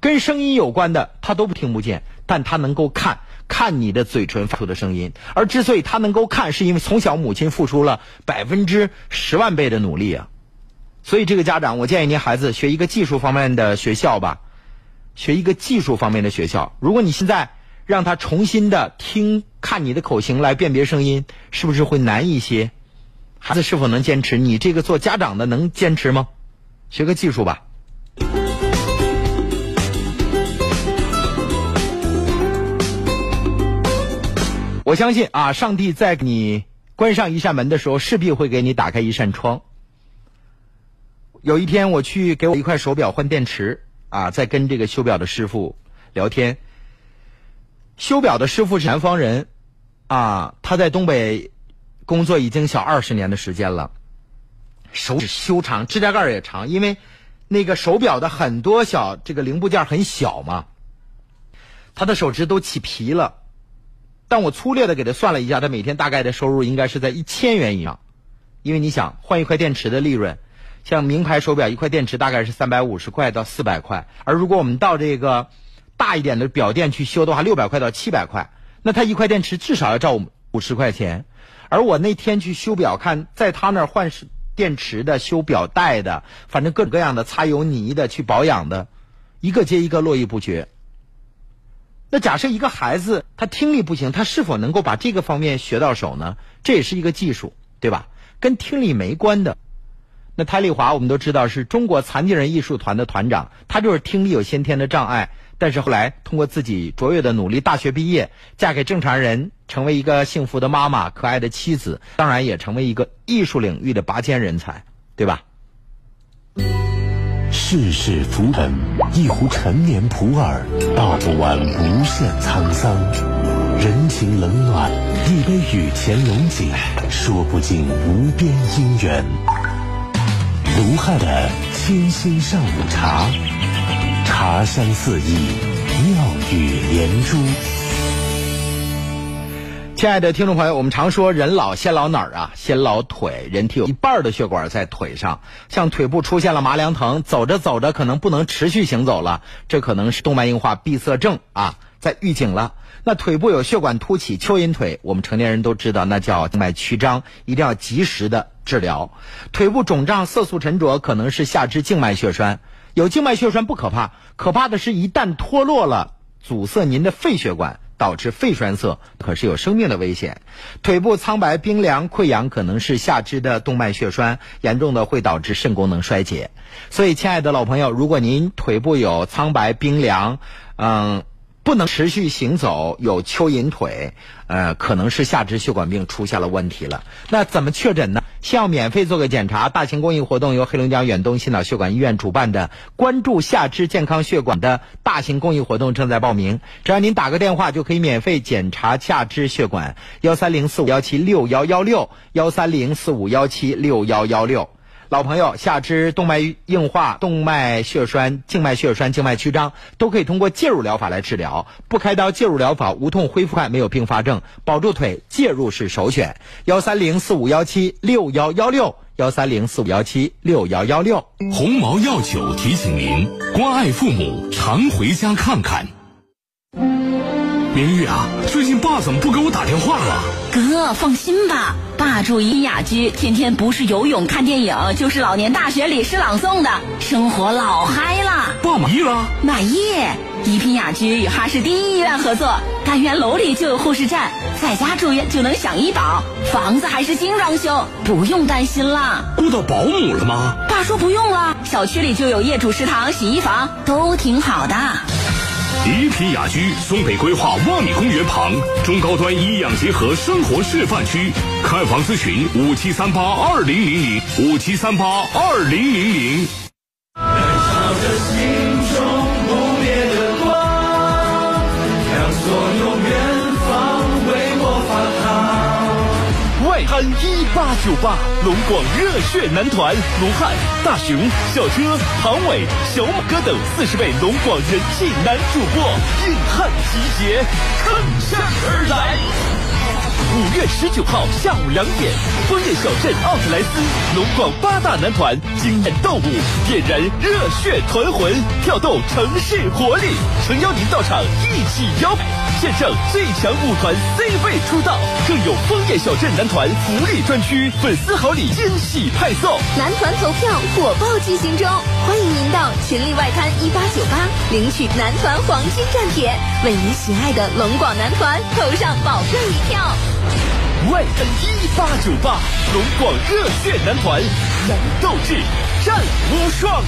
跟声音有关的他都不听不见，但他能够看看你的嘴唇发出的声音。而之所以他能够看，是因为从小母亲付出了百分之十万倍的努力啊。所以，这个家长，我建议您孩子学一个技术方面的学校吧，学一个技术方面的学校。如果你现在让他重新的听、看你的口型来辨别声音，是不是会难一些？孩子是否能坚持？你这个做家长的能坚持吗？学个技术吧。我相信啊，上帝在你关上一扇门的时候，势必会给你打开一扇窗。有一天，我去给我一块手表换电池，啊，在跟这个修表的师傅聊天。修表的师傅是南方人，啊，他在东北工作已经小二十年的时间了，手指修长，指甲盖也长，因为那个手表的很多小这个零部件很小嘛，他的手指都起皮了。但我粗略的给他算了一下，他每天大概的收入应该是在一千元以上，因为你想换一块电池的利润。像名牌手表，一块电池大概是三百五十块到四百块，而如果我们到这个大一点的表店去修的话，六百块到七百块，那他一块电池至少要照五十块钱。而我那天去修表，看在他那儿换电池的、修表带的，反正各种各样的擦油泥的、去保养的，一个接一个络绎不绝。那假设一个孩子他听力不行，他是否能够把这个方面学到手呢？这也是一个技术，对吧？跟听力没关的。那泰丽华我们都知道是中国残疾人艺术团的团长，他就是听力有先天的障碍，但是后来通过自己卓越的努力，大学毕业，嫁给正常人，成为一个幸福的妈妈，可爱的妻子，当然也成为一个艺术领域的拔尖人才，对吧？世事浮沉，一壶陈年普洱，道不完无限沧桑；人情冷暖，一杯雨前龙井，说不尽无边姻缘。卢汉的清新上午茶，茶香四溢，妙语连珠。亲爱的听众朋友，我们常说人老先老哪儿啊？先老腿。人体有一半的血管在腿上，像腿部出现了麻凉疼，走着走着可能不能持续行走了，这可能是动脉硬化闭塞症啊，在预警了。那腿部有血管凸起、蚯蚓腿，我们成年人都知道，那叫静脉曲张，一定要及时的治疗。腿部肿胀、色素沉着，可能是下肢静脉血栓。有静脉血栓不可怕，可怕的是一旦脱落了，阻塞您的肺血管，导致肺栓塞，可是有生命的危险。腿部苍白、冰凉、溃疡，可能是下肢的动脉血栓，严重的会导致肾功能衰竭。所以，亲爱的老朋友，如果您腿部有苍白、冰凉，嗯。不能持续行走，有蚯蚓腿，呃，可能是下肢血管病出现了问题了。那怎么确诊呢？先要免费做个检查。大型公益活动由黑龙江远东心脑血管医院主办的“关注下肢健康血管”的大型公益活动正在报名。只要您打个电话，就可以免费检查下肢血管。幺三零四五幺七六幺幺六，幺三零四五幺七六幺幺六。老朋友，下肢动脉硬化、动脉血栓、静脉血栓、静脉曲张都可以通过介入疗法来治疗，不开刀介入疗法无痛恢复快，没有并发症，保住腿，介入是首选。幺三零四五幺七六幺幺六，幺三零四五幺七六幺幺六。鸿茅药酒提醒您：关爱父母，常回家看看。明玉啊，最近爸怎么不给我打电话了？哥，放心吧，爸住怡雅居，天天不是游泳看电影，就是老年大学里诗朗诵的，生活老嗨了。爸满意了？满意。宜品雅居与哈市第一医院合作，单元楼里就有护士站，在家住院就能享医保，房子还是精装修，不用担心了。雇到保姆了吗？爸说不用了，小区里就有业主食堂、洗衣房，都挺好的。宜品雅居松北规划万米公园旁，中高端医养结合生活示范区。看房咨询五七三八二零零零五七三八二零零零。一八九八，龙广热血男团卢汉、大熊、小车、唐伟、小马哥等四十位龙广人气男主播硬汉集结，乘胜而来。五月十九号下午两点，枫叶小镇奥特莱斯龙广八大男团惊艳斗舞，点燃热血团魂，跳动城市活力，诚邀您到场一起摇摆，见证最强舞团 C 位出道，更有枫叶小镇男团福利专区、粉丝好礼惊喜派送。男团投票火爆进行中，欢迎您到群力外滩一八九八领取男团黄金战帖，为你喜爱的龙广男团投上宝贵一票。外滩一八九八，龙广热血男团，男斗志，战无双。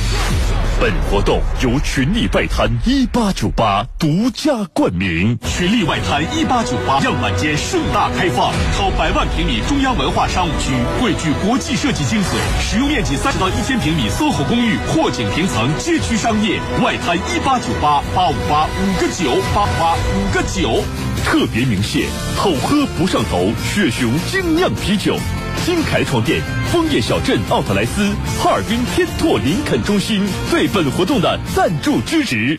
本活动由群力外滩一八九八独家冠名。群力外滩一八九八样板间盛大开放，超百万平米中央文化商务区，汇聚国际设计精髓，使用面积三十到一千平米 SOHO 公寓，阔景平层，街区商业。外滩一八九八八五八五个九八八五个九。特别鸣谢好喝不上头雪熊精酿啤酒，金凯床垫，枫叶小镇奥特莱斯，哈尔滨天拓林肯中心对本活动的赞助支持。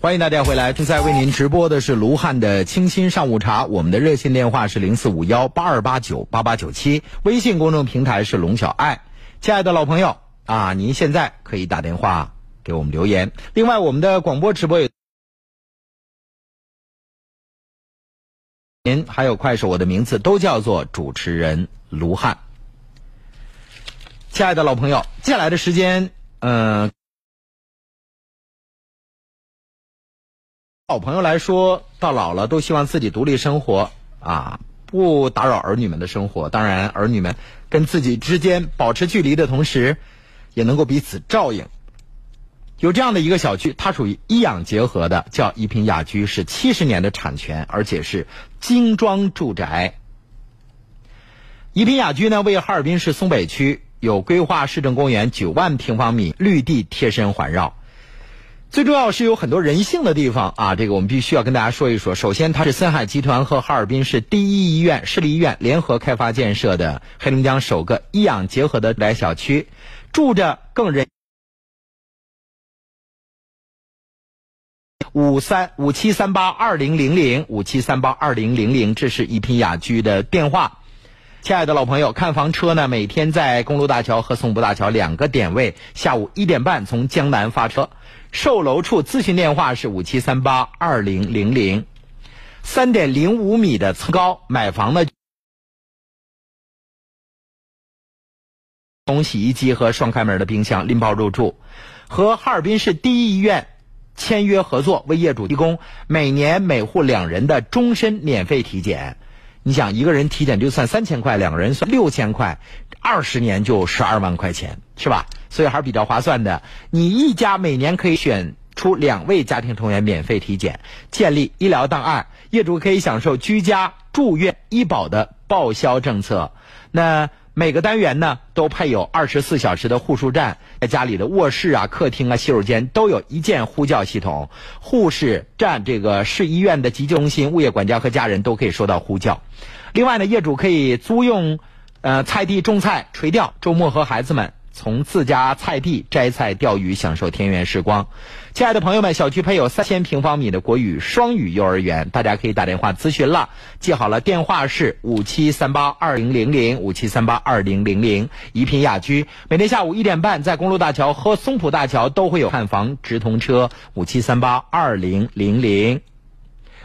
欢迎大家回来，正在为您直播的是卢汉的清新上午茶。我们的热线电话是零四五幺八二八九八八九七，微信公众平台是龙小爱。亲爱的老朋友啊，您现在可以打电话给我们留言。另外，我们的广播直播也您还有快手，我的名字都叫做主持人卢汉。亲爱的老朋友，接下来的时间，嗯、老朋友来说，到老了都希望自己独立生活啊，不打扰儿女们的生活。当然，儿女们跟自己之间保持距离的同时，也能够彼此照应。有这样的一个小区，它属于医养结合的，叫一品雅居，是七十年的产权，而且是精装住宅。一品雅居呢，位于哈尔滨市松北区，有规划市政公园九万平方米，绿地贴身环绕。最重要是有很多人性的地方啊，这个我们必须要跟大家说一说。首先，它是森海集团和哈尔滨市第一医院、市立医院联合开发建设的黑龙江首个医养结合的住宅小区，住着更人。五三五七三八二零零零五七三八二零零零，这是一品雅居的电话。亲爱的老朋友，看房车呢，每天在公路大桥和松浦大桥两个点位，下午一点半从江南发车。售楼处咨询电话是五七三八二零零零。三点零五米的层高，买房呢，从洗衣机和双开门的冰箱拎包入住，和哈尔滨市第一医院签约合作，为业主提供每年每户两人的终身免费体检。你想，一个人体检就算三千块，两个人算六千块，二十年就十二万块钱，是吧？所以还是比较划算的。你一家每年可以选出两位家庭成员免费体检，建立医疗档案，业主可以享受居家住院医保的报销政策。那每个单元呢都配有二十四小时的护士站，在家里的卧室啊、客厅啊、洗手间都有一键呼叫系统。护士站这个市医院的急救中心，物业管家和家人都可以收到呼叫。另外呢，业主可以租用呃菜地种菜、垂钓，周末和孩子们。从自家菜地摘菜、钓鱼，享受田园时光。亲爱的朋友们，小区配有三千平方米的国语双语幼儿园，大家可以打电话咨询了。记好了，电话是五七三八二零零零五七三八二零零零。宜品雅居每天下午一点半，在公路大桥和松浦大桥都会有看房直通车，五七三八二零零零。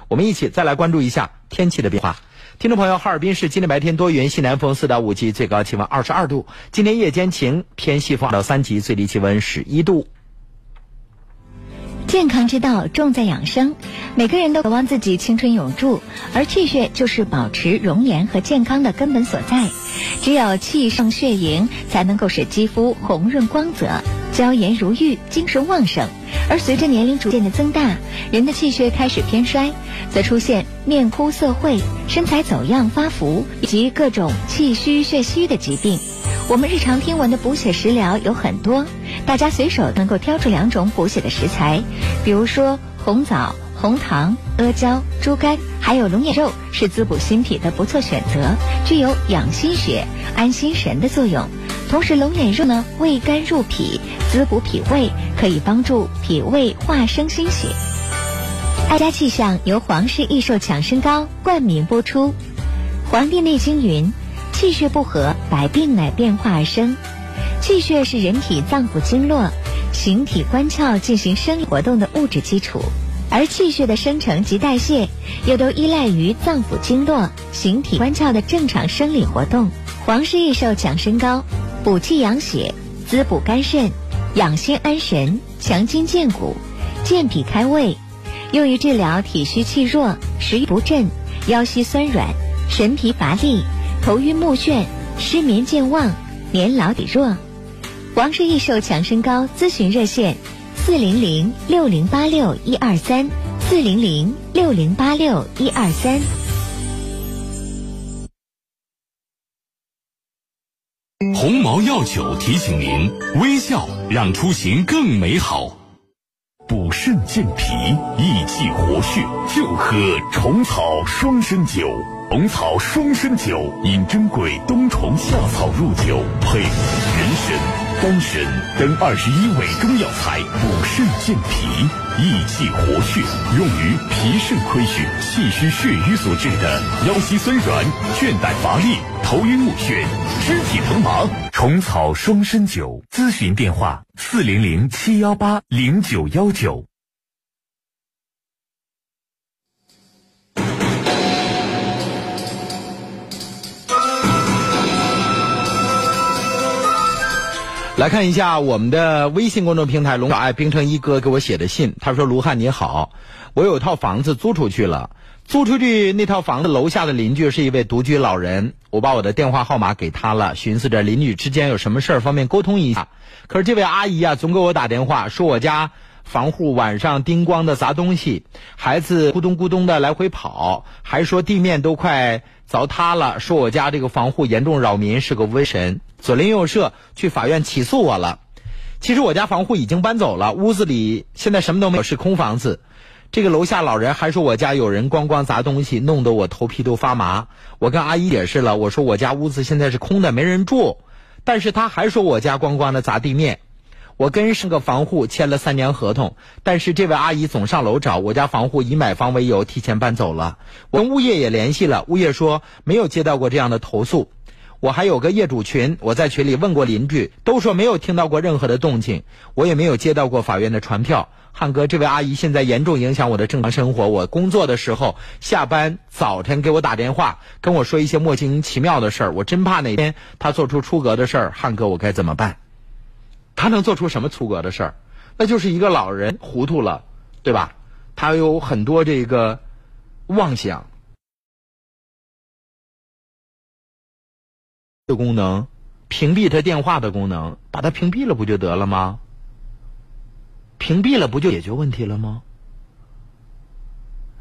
我们一起再来关注一下天气的变化。听众朋友，哈尔滨市今天白天多云，西南风四到五级，最高气温二十二度。今天夜间晴，偏西风二到三级，最低气温十一度。健康之道重在养生，每个人都渴望自己青春永驻，而气血就是保持容颜和健康的根本所在。只有气盛血盈，才能够使肌肤红润光泽。娇颜如玉，精神旺盛。而随着年龄逐渐的增大，人的气血开始偏衰，则出现面枯色晦、身材走样、发福以及各种气虚血虚的疾病。我们日常听闻的补血食疗有很多，大家随手能够挑出两种补血的食材，比如说红枣、红糖、阿胶、猪肝，还有龙眼肉，是滋补心脾的不错选择，具有养心血、安心神的作用。同时，龙眼肉呢，味甘入脾，滋补脾胃，可以帮助脾胃化生心血。爱家气象由皇氏益寿强身膏冠名播出，《黄帝内经》云：“气血不和，百病乃变化而生。”气血是人体脏腑经络、形体官窍进行生理活动的物质基础，而气血的生成及代谢又都依赖于脏腑经络、形体官窍的正常生理活动。黄氏益寿强身高。补气养血，滋补肝肾，养心安神，强筋健骨，健脾开胃，用于治疗体虚气弱、食欲不振、腰膝酸软、神疲乏力、头晕目眩、失眠健忘、年老体弱。王氏益寿强身膏咨询热线：四零零六零八六一二三，四零零六零八六一二三。鸿茅药酒提醒您：微笑让出行更美好。补肾健脾、益气活血，就喝虫草双参酒。虫草双参酒饮珍贵冬虫夏草入酒，配人参、丹参等二十一味中药材，补肾健脾、益气活血，用于脾肾亏虚、气虚血瘀所致的腰膝酸软、倦怠乏力、头晕目眩、肢体疼麻。虫草双参酒咨询电话：四零零七幺八零九幺九。来看一下我们的微信公众平台“龙小爱冰城一哥”给我写的信。他说：“卢汉你好，我有套房子租出去了，租出去那套房子楼下的邻居是一位独居老人，我把我的电话号码给他了，寻思着邻居之间有什么事儿方便沟通一下。可是这位阿姨啊，总给我打电话说我家房户晚上叮咣的砸东西，孩子咕咚咕咚的来回跑，还说地面都快凿塌了，说我家这个防护严重扰民，是个瘟神。”左邻右舍去法院起诉我了。其实我家防护已经搬走了，屋子里现在什么都没有，是空房子。这个楼下老人还说我家有人咣咣砸东西，弄得我头皮都发麻。我跟阿姨解释了，我说我家屋子现在是空的，没人住。但是他还说我家咣咣的砸地面。我跟是个房户签了三年合同，但是这位阿姨总上楼找我家房户，以买房为由提前搬走了。我跟物业也联系了，物业说没有接到过这样的投诉。我还有个业主群，我在群里问过邻居，都说没有听到过任何的动静，我也没有接到过法院的传票。汉哥，这位阿姨现在严重影响我的正常生活。我工作的时候，下班早晨给我打电话，跟我说一些莫名其妙的事儿，我真怕哪天她做出出格的事儿。汉哥，我该怎么办？他能做出什么出格的事儿？那就是一个老人糊涂了，对吧？他有很多这个妄想的功能，屏蔽他电话的功能，把他屏蔽了不就得了吗？屏蔽了不就解决问题了吗？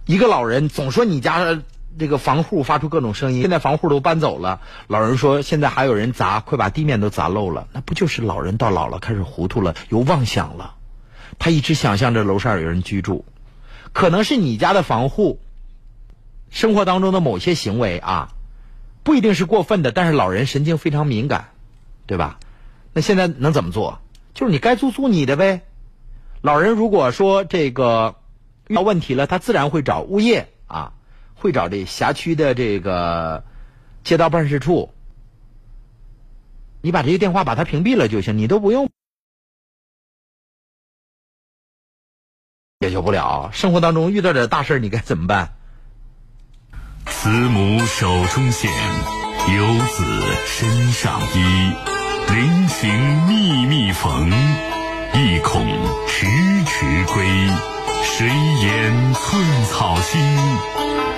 一个老人总说你家这个防护发出各种声音，现在防护都搬走了，老人说现在还有人砸，快把地面都砸漏了，那不就是老人到老了开始糊涂了，有妄想了？他一直想象着楼上有人居住，可能是你家的防护生活当中的某些行为啊，不一定是过分的，但是老人神经非常敏感，对吧？那现在能怎么做？就是你该租租你的呗。老人如果说这个遇到问题了，他自然会找物业，会找这辖区的这个街道办事处。你把这些电话把它屏蔽了就行，你都不用解决不了。生活当中遇到点大事你该怎么办？慈母手中线，游子身上衣，临行密密缝。意恐迟迟归，谁言寸草心，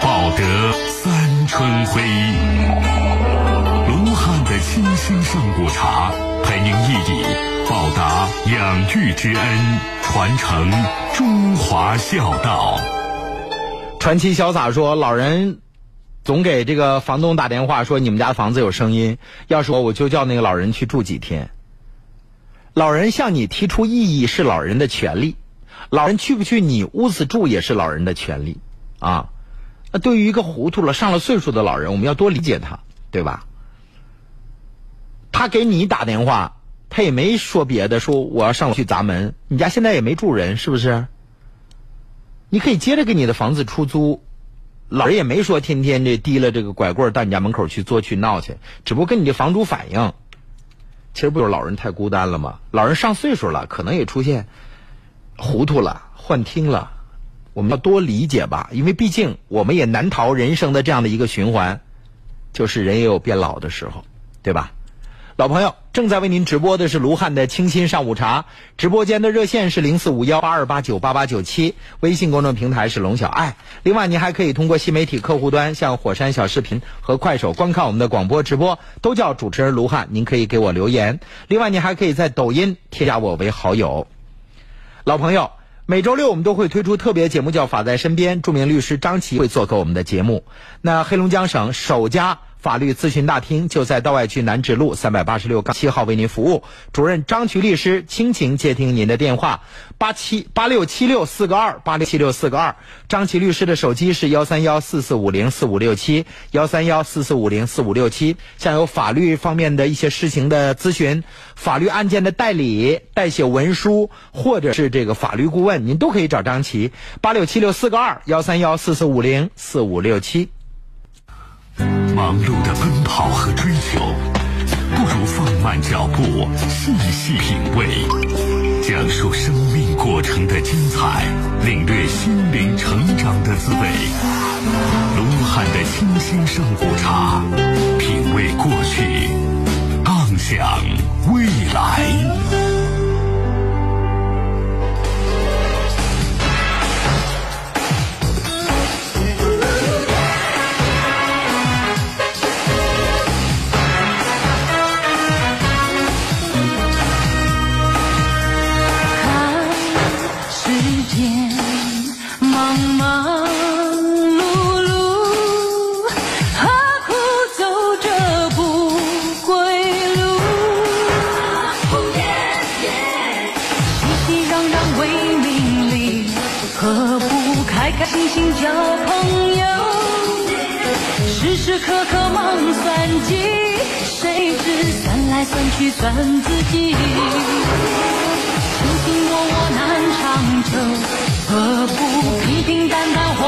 报得三春晖。卢汉的清新上古茶，陪您一起报答养育之恩，传承中华孝道。传奇潇洒说，老人总给这个房东打电话说，你们家房子有声音，要是我，我就叫那个老人去住几天。老人向你提出异议是老人的权利，老人去不去你屋子住也是老人的权利，啊，对于一个糊涂了、上了岁数的老人，我们要多理解他，对吧？他给你打电话，他也没说别的，说我要上去砸门，你家现在也没住人，是不是？你可以接着给你的房子出租，老人也没说天天这提了这个拐棍到你家门口去作去闹去，只不过跟你的房主反映。其实不就是老人太孤单了吗？老人上岁数了，可能也出现糊涂了、幻听了。我们要多理解吧，因为毕竟我们也难逃人生的这样的一个循环，就是人也有变老的时候，对吧？老朋友，正在为您直播的是卢汉的清新上午茶，直播间的热线是零四五幺八二八九八八九七，微信公众平台是龙小爱。另外，您还可以通过新媒体客户端，像火山小视频和快手观看我们的广播直播，都叫主持人卢汉。您可以给我留言。另外，您还可以在抖音添加我为好友。老朋友，每周六我们都会推出特别节目，叫《法在身边》，著名律师张琪会做客我们的节目。那黑龙江省首家。法律咨询大厅就在道外区南直路三百八十六杠七号为您服务，主任张渠律师倾情接听您的电话，八七八六七六四个二八六七六四个二，张琦律师的手机是幺三幺四四五零四五六七幺三幺四四五零四五六七，像有法律方面的一些事情的咨询，法律案件的代理、代写文书，或者是这个法律顾问，您都可以找张琦，八六七六四个二幺三幺四四五零四五六七。忙碌的奔跑和追求，不如放慢脚步，细细品味，讲述生命过程的精彩，领略心灵成长的滋味。卢汉的清新上古茶，品味过去，畅想未来。算自己。卿卿我我难长久，何不平平淡淡活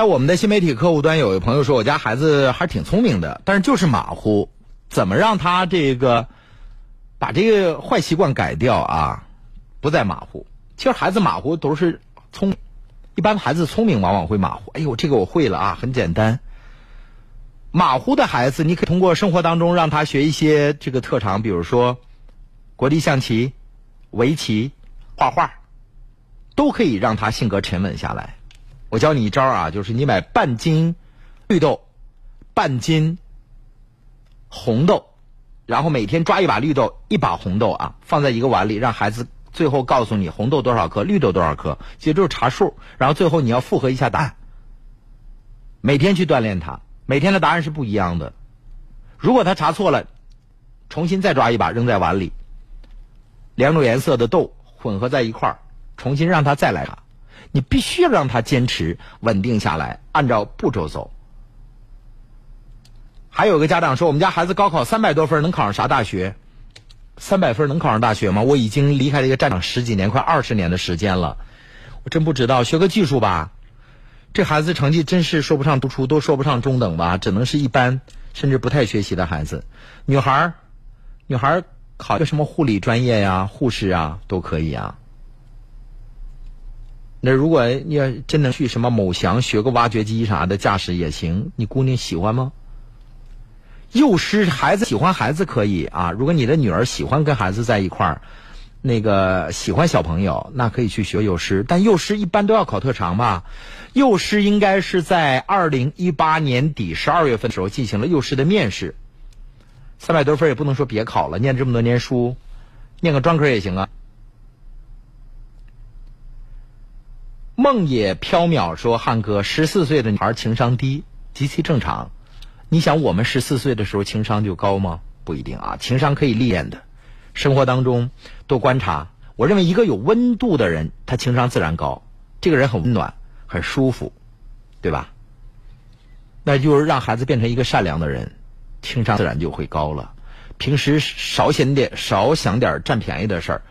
在我们的新媒体客户端，有一朋友说，我家孩子还挺聪明的，但是就是马虎。怎么让他这个把这个坏习惯改掉啊？不再马虎。其实孩子马虎都是聪，一般孩子聪明往往会马虎。哎呦，这个我会了啊，很简单。马虎的孩子，你可以通过生活当中让他学一些这个特长，比如说国际象棋、围棋、画画，都可以让他性格沉稳下来。我教你一招啊，就是你买半斤绿豆，半斤红豆，然后每天抓一把绿豆，一把红豆啊，放在一个碗里，让孩子最后告诉你红豆多少克，绿豆多少克，其实就是查数。然后最后你要复核一下答案，每天去锻炼他，每天的答案是不一样的。如果他查错了，重新再抓一把扔在碗里，两种颜色的豆混合在一块儿，重新让他再来查。你必须要让他坚持稳定下来，按照步骤走。还有个家长说，我们家孩子高考三百多分，能考上啥大学？三百分能考上大学吗？我已经离开这个战场十几年，快二十年的时间了，我真不知道。学个技术吧，这孩子成绩真是说不上突出，都说不上中等吧，只能是一般，甚至不太学习的孩子。女孩儿，女孩儿考个什么护理专业呀、护士啊，都可以啊。那如果你要真能去什么某祥学个挖掘机啥的驾驶也行，你姑娘喜欢吗？幼师孩子喜欢孩子可以啊，如果你的女儿喜欢跟孩子在一块儿，那个喜欢小朋友，那可以去学幼师。但幼师一般都要考特长吧？幼师应该是在二零一八年底十二月份的时候进行了幼师的面试，三百多分也不能说别考了，念这么多年书，念个专科也行啊。梦也缥缈说：“汉哥，十四岁的女孩情商低，极其正常。你想，我们十四岁的时候情商就高吗？不一定啊，情商可以历练的。生活当中多观察，我认为一个有温度的人，他情商自然高。这个人很温暖，很舒服，对吧？那就是让孩子变成一个善良的人，情商自然就会高了。平时少想点，少想点占便宜的事儿，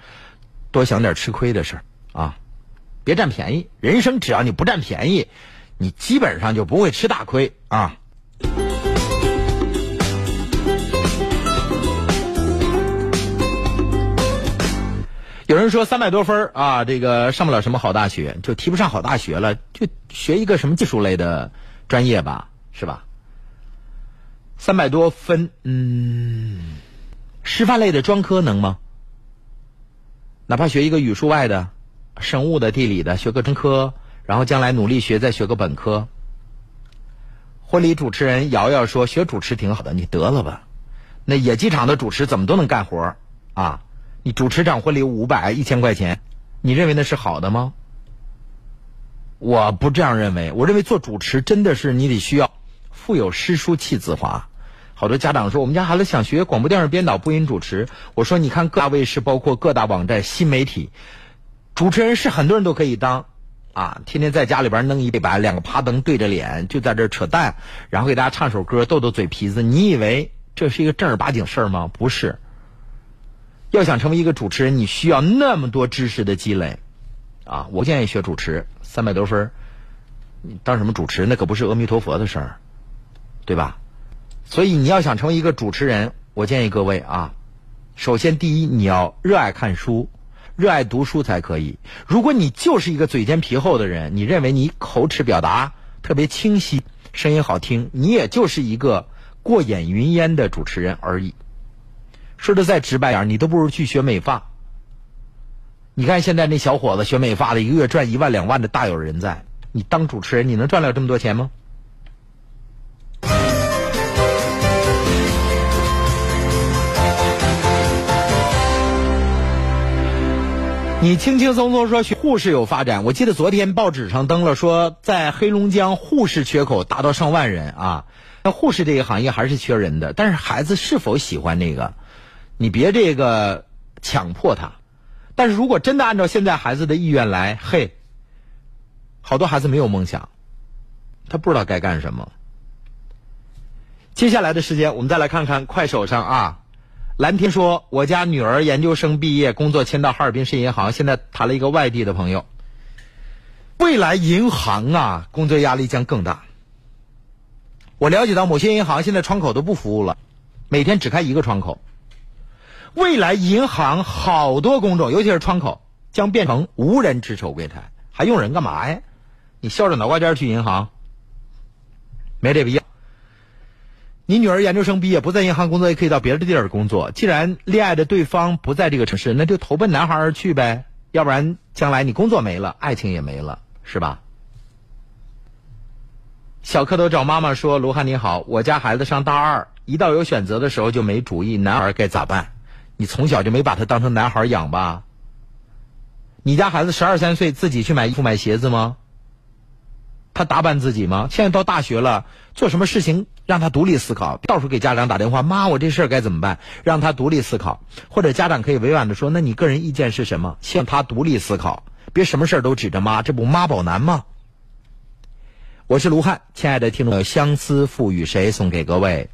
多想点吃亏的事儿啊。”别占便宜，人生只要你不占便宜，你基本上就不会吃大亏啊。有人说三百多分啊，这个上不了什么好大学，就提不上好大学了，就学一个什么技术类的专业吧，是吧？三百多分，嗯，师范类的专科能吗？哪怕学一个语数外的。生物的、地理的，学个专科，然后将来努力学，再学个本科。婚礼主持人瑶瑶说：“学主持挺好的，你得了吧？那野鸡场的主持怎么都能干活啊？你主持场婚礼五百、一千块钱，你认为那是好的吗？我不这样认为，我认为做主持真的是你得需要腹有诗书气自华。好多家长说，我们家孩子想学广播电视编导、播音主持，我说你看各大卫视，包括各大网站、新媒体。”主持人是很多人都可以当，啊，天天在家里边弄一背板，两个趴灯对着脸，就在这扯淡，然后给大家唱首歌，逗逗嘴皮子。你以为这是一个正儿八经事儿吗？不是。要想成为一个主持人，你需要那么多知识的积累，啊，我建议学主持，三百多分，你当什么主持？那可不是阿弥陀佛的事儿，对吧？所以你要想成为一个主持人，我建议各位啊，首先第一，你要热爱看书。热爱读书才可以。如果你就是一个嘴尖皮厚的人，你认为你口齿表达特别清晰，声音好听，你也就是一个过眼云烟的主持人而已。说的再直白点，你都不如去学美发。你看现在那小伙子学美发的，一个月赚一万两万的大有人在。你当主持人，你能赚了这么多钱吗？你轻轻松松说护士有发展，我记得昨天报纸上登了说，在黑龙江护士缺口达到上万人啊。那护士这个行业还是缺人的，但是孩子是否喜欢这个，你别这个强迫他。但是如果真的按照现在孩子的意愿来，嘿，好多孩子没有梦想，他不知道该干什么。接下来的时间，我们再来看看快手上啊。蓝天说：“我家女儿研究生毕业，工作签到哈尔滨市银行，现在谈了一个外地的朋友。未来银行啊，工作压力将更大。我了解到某些银行现在窗口都不服务了，每天只开一个窗口。未来银行好多工种，尤其是窗口，将变成无人值守柜台，还用人干嘛呀？你削着脑瓜尖去银行，没这必要。”你女儿研究生毕业，不在银行工作，也可以到别的地儿工作。既然恋爱的对方不在这个城市，那就投奔男孩而去呗。要不然将来你工作没了，爱情也没了，是吧？小蝌蚪找妈妈说：“卢汉你好，我家孩子上大二，一到有选择的时候就没主意，男孩该咋办？你从小就没把他当成男孩养吧？你家孩子十二三岁，自己去买衣服买鞋子吗？他打扮自己吗？现在到大学了，做什么事情？”让他独立思考，到处给家长打电话，妈，我这事儿该怎么办？让他独立思考，或者家长可以委婉的说，那你个人意见是什么？希望他独立思考，别什么事儿都指着妈，这不妈宝男吗？我是卢汉，亲爱的听众，相思赋予谁送给各位？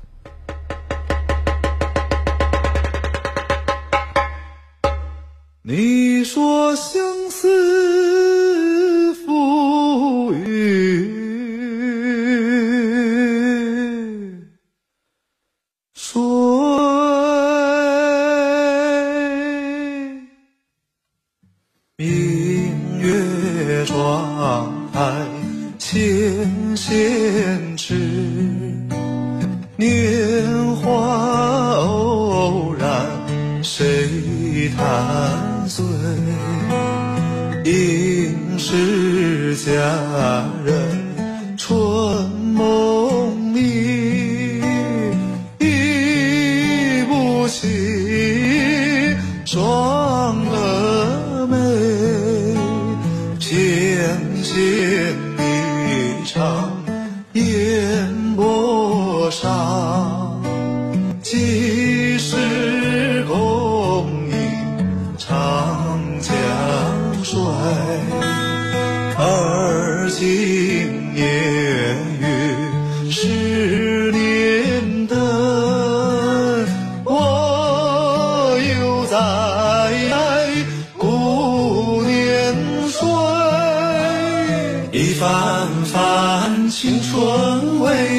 你说相思千尺年华偶然，谁弹碎？应是佳人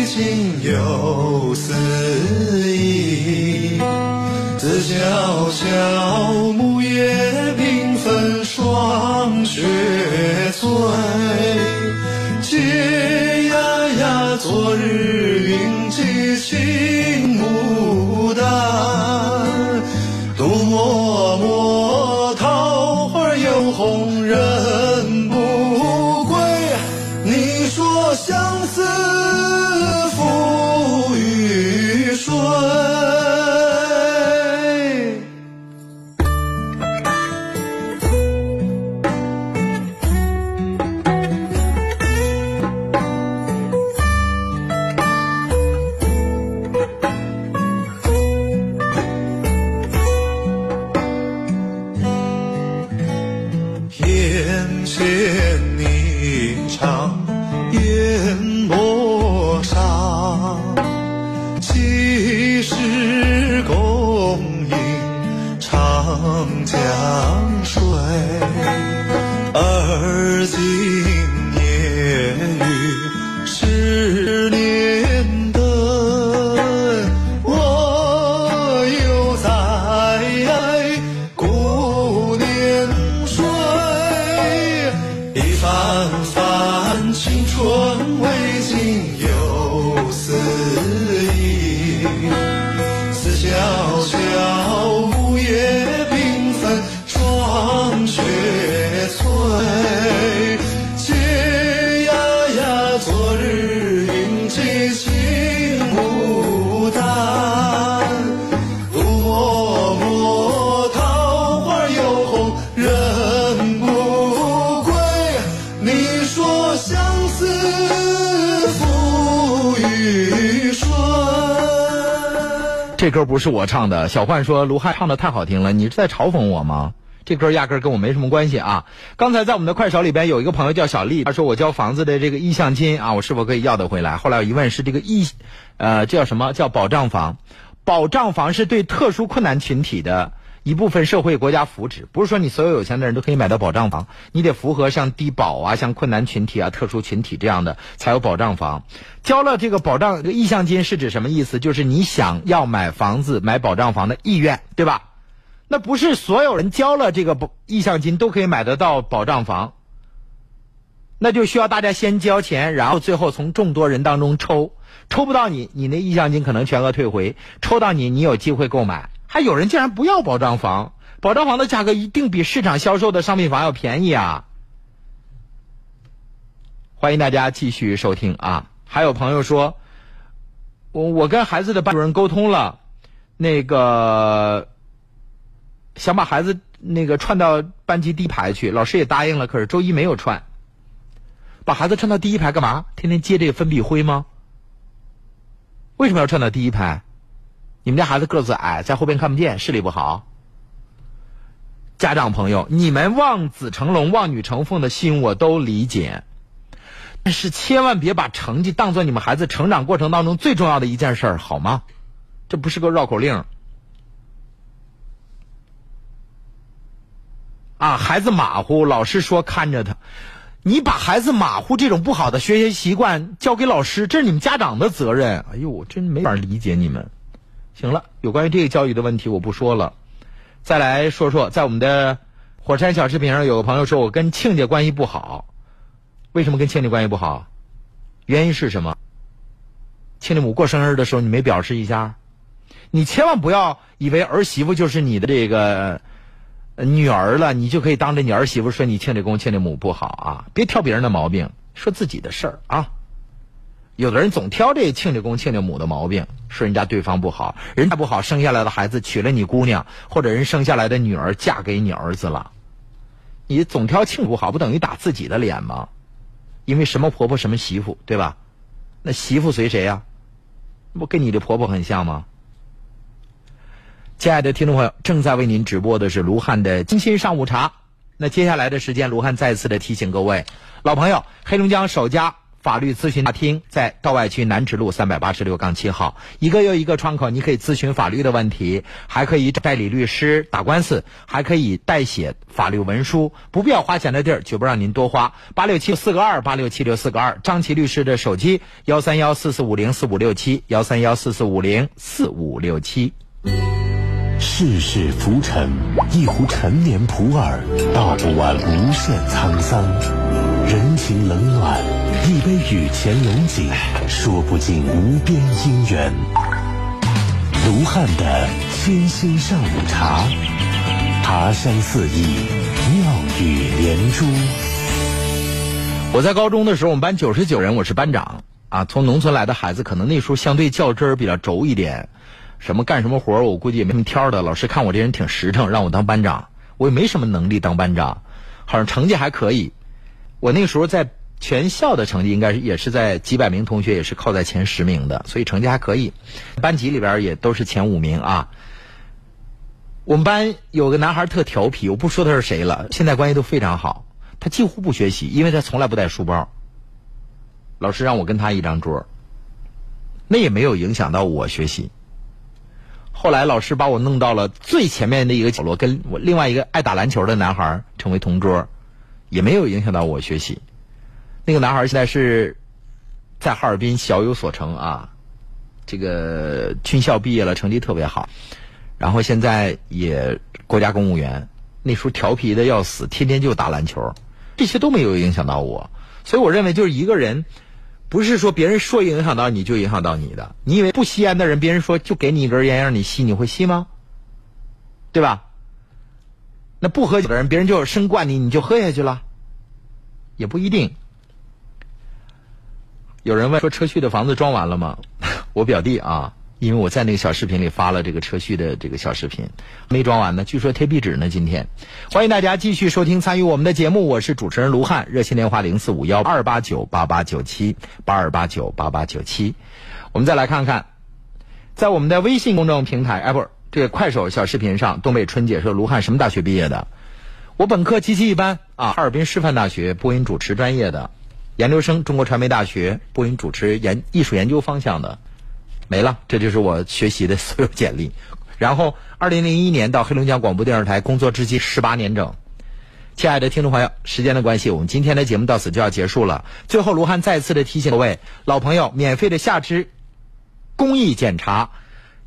情有诗意，自小乔木叶歌不是我唱的，小焕说卢汉唱的太好听了，你是在嘲讽我吗？这歌压根儿跟我没什么关系啊！刚才在我们的快手里边有一个朋友叫小丽，他说我交房子的这个意向金啊，我是否可以要得回来？后来我一问是这个意，呃，叫什么叫保障房？保障房是对特殊困难群体的一部分社会国家福祉，不是说你所有有钱的人都可以买到保障房，你得符合像低保啊、像困难群体啊、特殊群体这样的才有保障房。交了这个保障意向金是指什么意思？就是你想要买房子、买保障房的意愿，对吧？那不是所有人交了这个意向金都可以买得到保障房，那就需要大家先交钱，然后最后从众多人当中抽，抽不到你，你那意向金可能全额退回；抽到你，你有机会购买。还有人竟然不要保障房，保障房的价格一定比市场销售的商品房要便宜啊！欢迎大家继续收听啊！还有朋友说，我我跟孩子的班主任沟通了，那个。想把孩子那个串到班级第一排去，老师也答应了，可是周一没有串。把孩子串到第一排干嘛？天天接这个粉笔灰吗？为什么要串到第一排？你们家孩子个子矮，在后边看不见，视力不好。家长朋友，你们望子成龙、望女成凤的心我都理解，但是千万别把成绩当做你们孩子成长过程当中最重要的一件事儿，好吗？这不是个绕口令。啊，孩子马虎，老师说看着他。你把孩子马虎这种不好的学习习惯交给老师，这是你们家长的责任。哎呦，我真没法理解你们。行了，有关于这个教育的问题我不说了。再来说说，在我们的火山小视频上，有个朋友说我跟亲家关系不好。为什么跟亲家关系不好？原因是什么？亲家母过生日的时候你没表示一下？你千万不要以为儿媳妇就是你的这个。女儿了，你就可以当着你儿媳妇说你亲家公亲家母不好啊！别挑别人的毛病，说自己的事儿啊。有的人总挑这亲家公亲家母的毛病，说人家对方不好，人家不好，生下来的孩子娶了你姑娘，或者人生下来的女儿嫁给你儿子了，你总挑亲不好，不等于打自己的脸吗？因为什么婆婆什么媳妇，对吧？那媳妇随谁呀？不跟你的婆婆很像吗？亲爱的听众朋友，正在为您直播的是卢汉的精心上午茶。那接下来的时间，卢汉再次的提醒各位老朋友，黑龙江首家法律咨询大厅在道外区南直路三百八十六杠七号，一个又一个窗口，你可以咨询法律的问题，还可以代理律师打官司，还可以代写法律文书，不必要花钱的地儿，绝不让您多花。八六七四个二，八六七六四个二，张琪律师的手机幺三幺四四五零四五六七，幺三幺四四五零四五六七。世事浮沉，一壶陈年普洱，道不完无限沧桑；情冷暖，一杯雨前龙井，说不尽无边姻缘。卢汉的清新上午茶，茶香四溢，妙语连珠。我在高中的时候，我们班九十九人，我是班长啊。从农村来的孩子，可能那时候相对较真儿，比较轴一点。什么干什么活儿我估计也没什么挑的。老师看我这人挺实诚，让我当班长。我也没什么能力当班长，好像成绩还可以。我那时候在全校的成绩应该是也是在几百名同学也是靠在前十名的，所以成绩还可以。班级里边也都是前五名啊。我们班有个男孩特调皮，我不说他是谁了，现在关系都非常好。他几乎不学习，因为他从来不带书包。老师让我跟他一张桌，那也没有影响到我学习。后来老师把我弄到了最前面的一个角落，跟我另外一个爱打篮球的男孩成为同桌，也没有影响到我学习。那个男孩现在是在哈尔滨小有所成啊，这个军校毕业了，成绩特别好，然后现在也国家公务员。那时候调皮的要死，天天就打篮球，这些都没有影响到我。所以我认为，就是一个人，不是说别人说影响到你就影响到你的。你以为不吸烟的人，别人说就给你一根烟让你吸，你会吸吗？对吧？不喝酒的人，别人就生灌你，你就喝下去了，也不一定。有人问说车旭的房子装完了吗？我表弟啊，因为我在那个小视频里发了这个车旭的这个小视频，没装完呢，据说贴壁纸呢。今天，欢迎大家继续收听参与我们的节目，我是主持人卢汉，热线电话零四五幺二八九八八九七八二八九八八九七。我们再来看看，在我们的微信公众平台，哎，不是这个快手小视频上，东北春姐说卢汉什么大学毕业的？我本科极其一般啊，哈尔滨师范大学播音主持专业的。研究生，中国传媒大学播音主持研艺术研究方向的，没了，这就是我学习的所有简历。然后，二零零一年到黑龙江广播电视台工作至今十八年整。亲爱的听众朋友，时间的关系，我们今天的节目到此就要结束了。最后，卢汉再次的提醒各位老朋友，免费的下肢公益检查，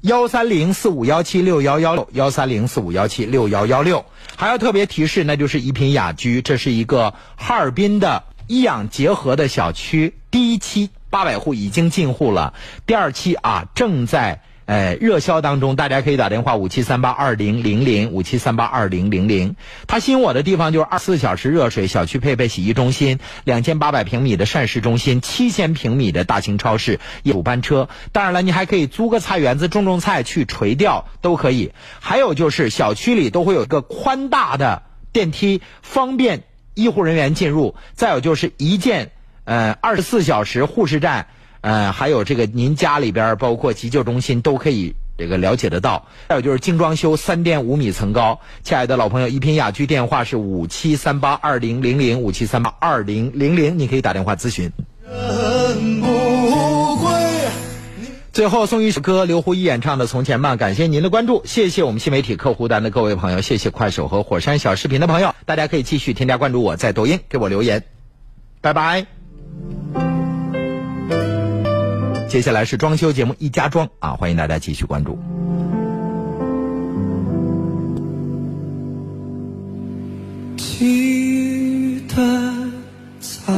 幺三零四五幺七六幺幺六，幺三零四五幺七六幺幺六。还要特别提示，那就是一品雅居，这是一个哈尔滨的。医养结合的小区，第一期八百户已经进户了，第二期啊正在哎热销当中，大家可以打电话五七三八二零零零五七三八二零零零。它吸引我的地方就是二十四小时热水，小区配备洗浴中心，两千八百平米的膳食中心，七千平米的大型超市，有班车。当然了，你还可以租个菜园子种种菜去垂钓都可以。还有就是小区里都会有一个宽大的电梯，方便。医护人员进入，再有就是一键，呃，二十四小时护士站，呃，还有这个您家里边包括急救中心都可以这个了解得到。再有就是精装修，三点五米层高。亲爱的老朋友，一品雅居电话是五七三八二零零零五七三八二零零零，你可以打电话咨询。最后送一首歌，刘胡一演唱的《从前慢》，感谢您的关注，谢谢我们新媒体客户端的各位朋友，谢谢快手和火山小视频的朋友，大家可以继续添加关注我，在抖音给我留言，拜拜。接下来是装修节目一家装啊欢迎大家继续关注。记得早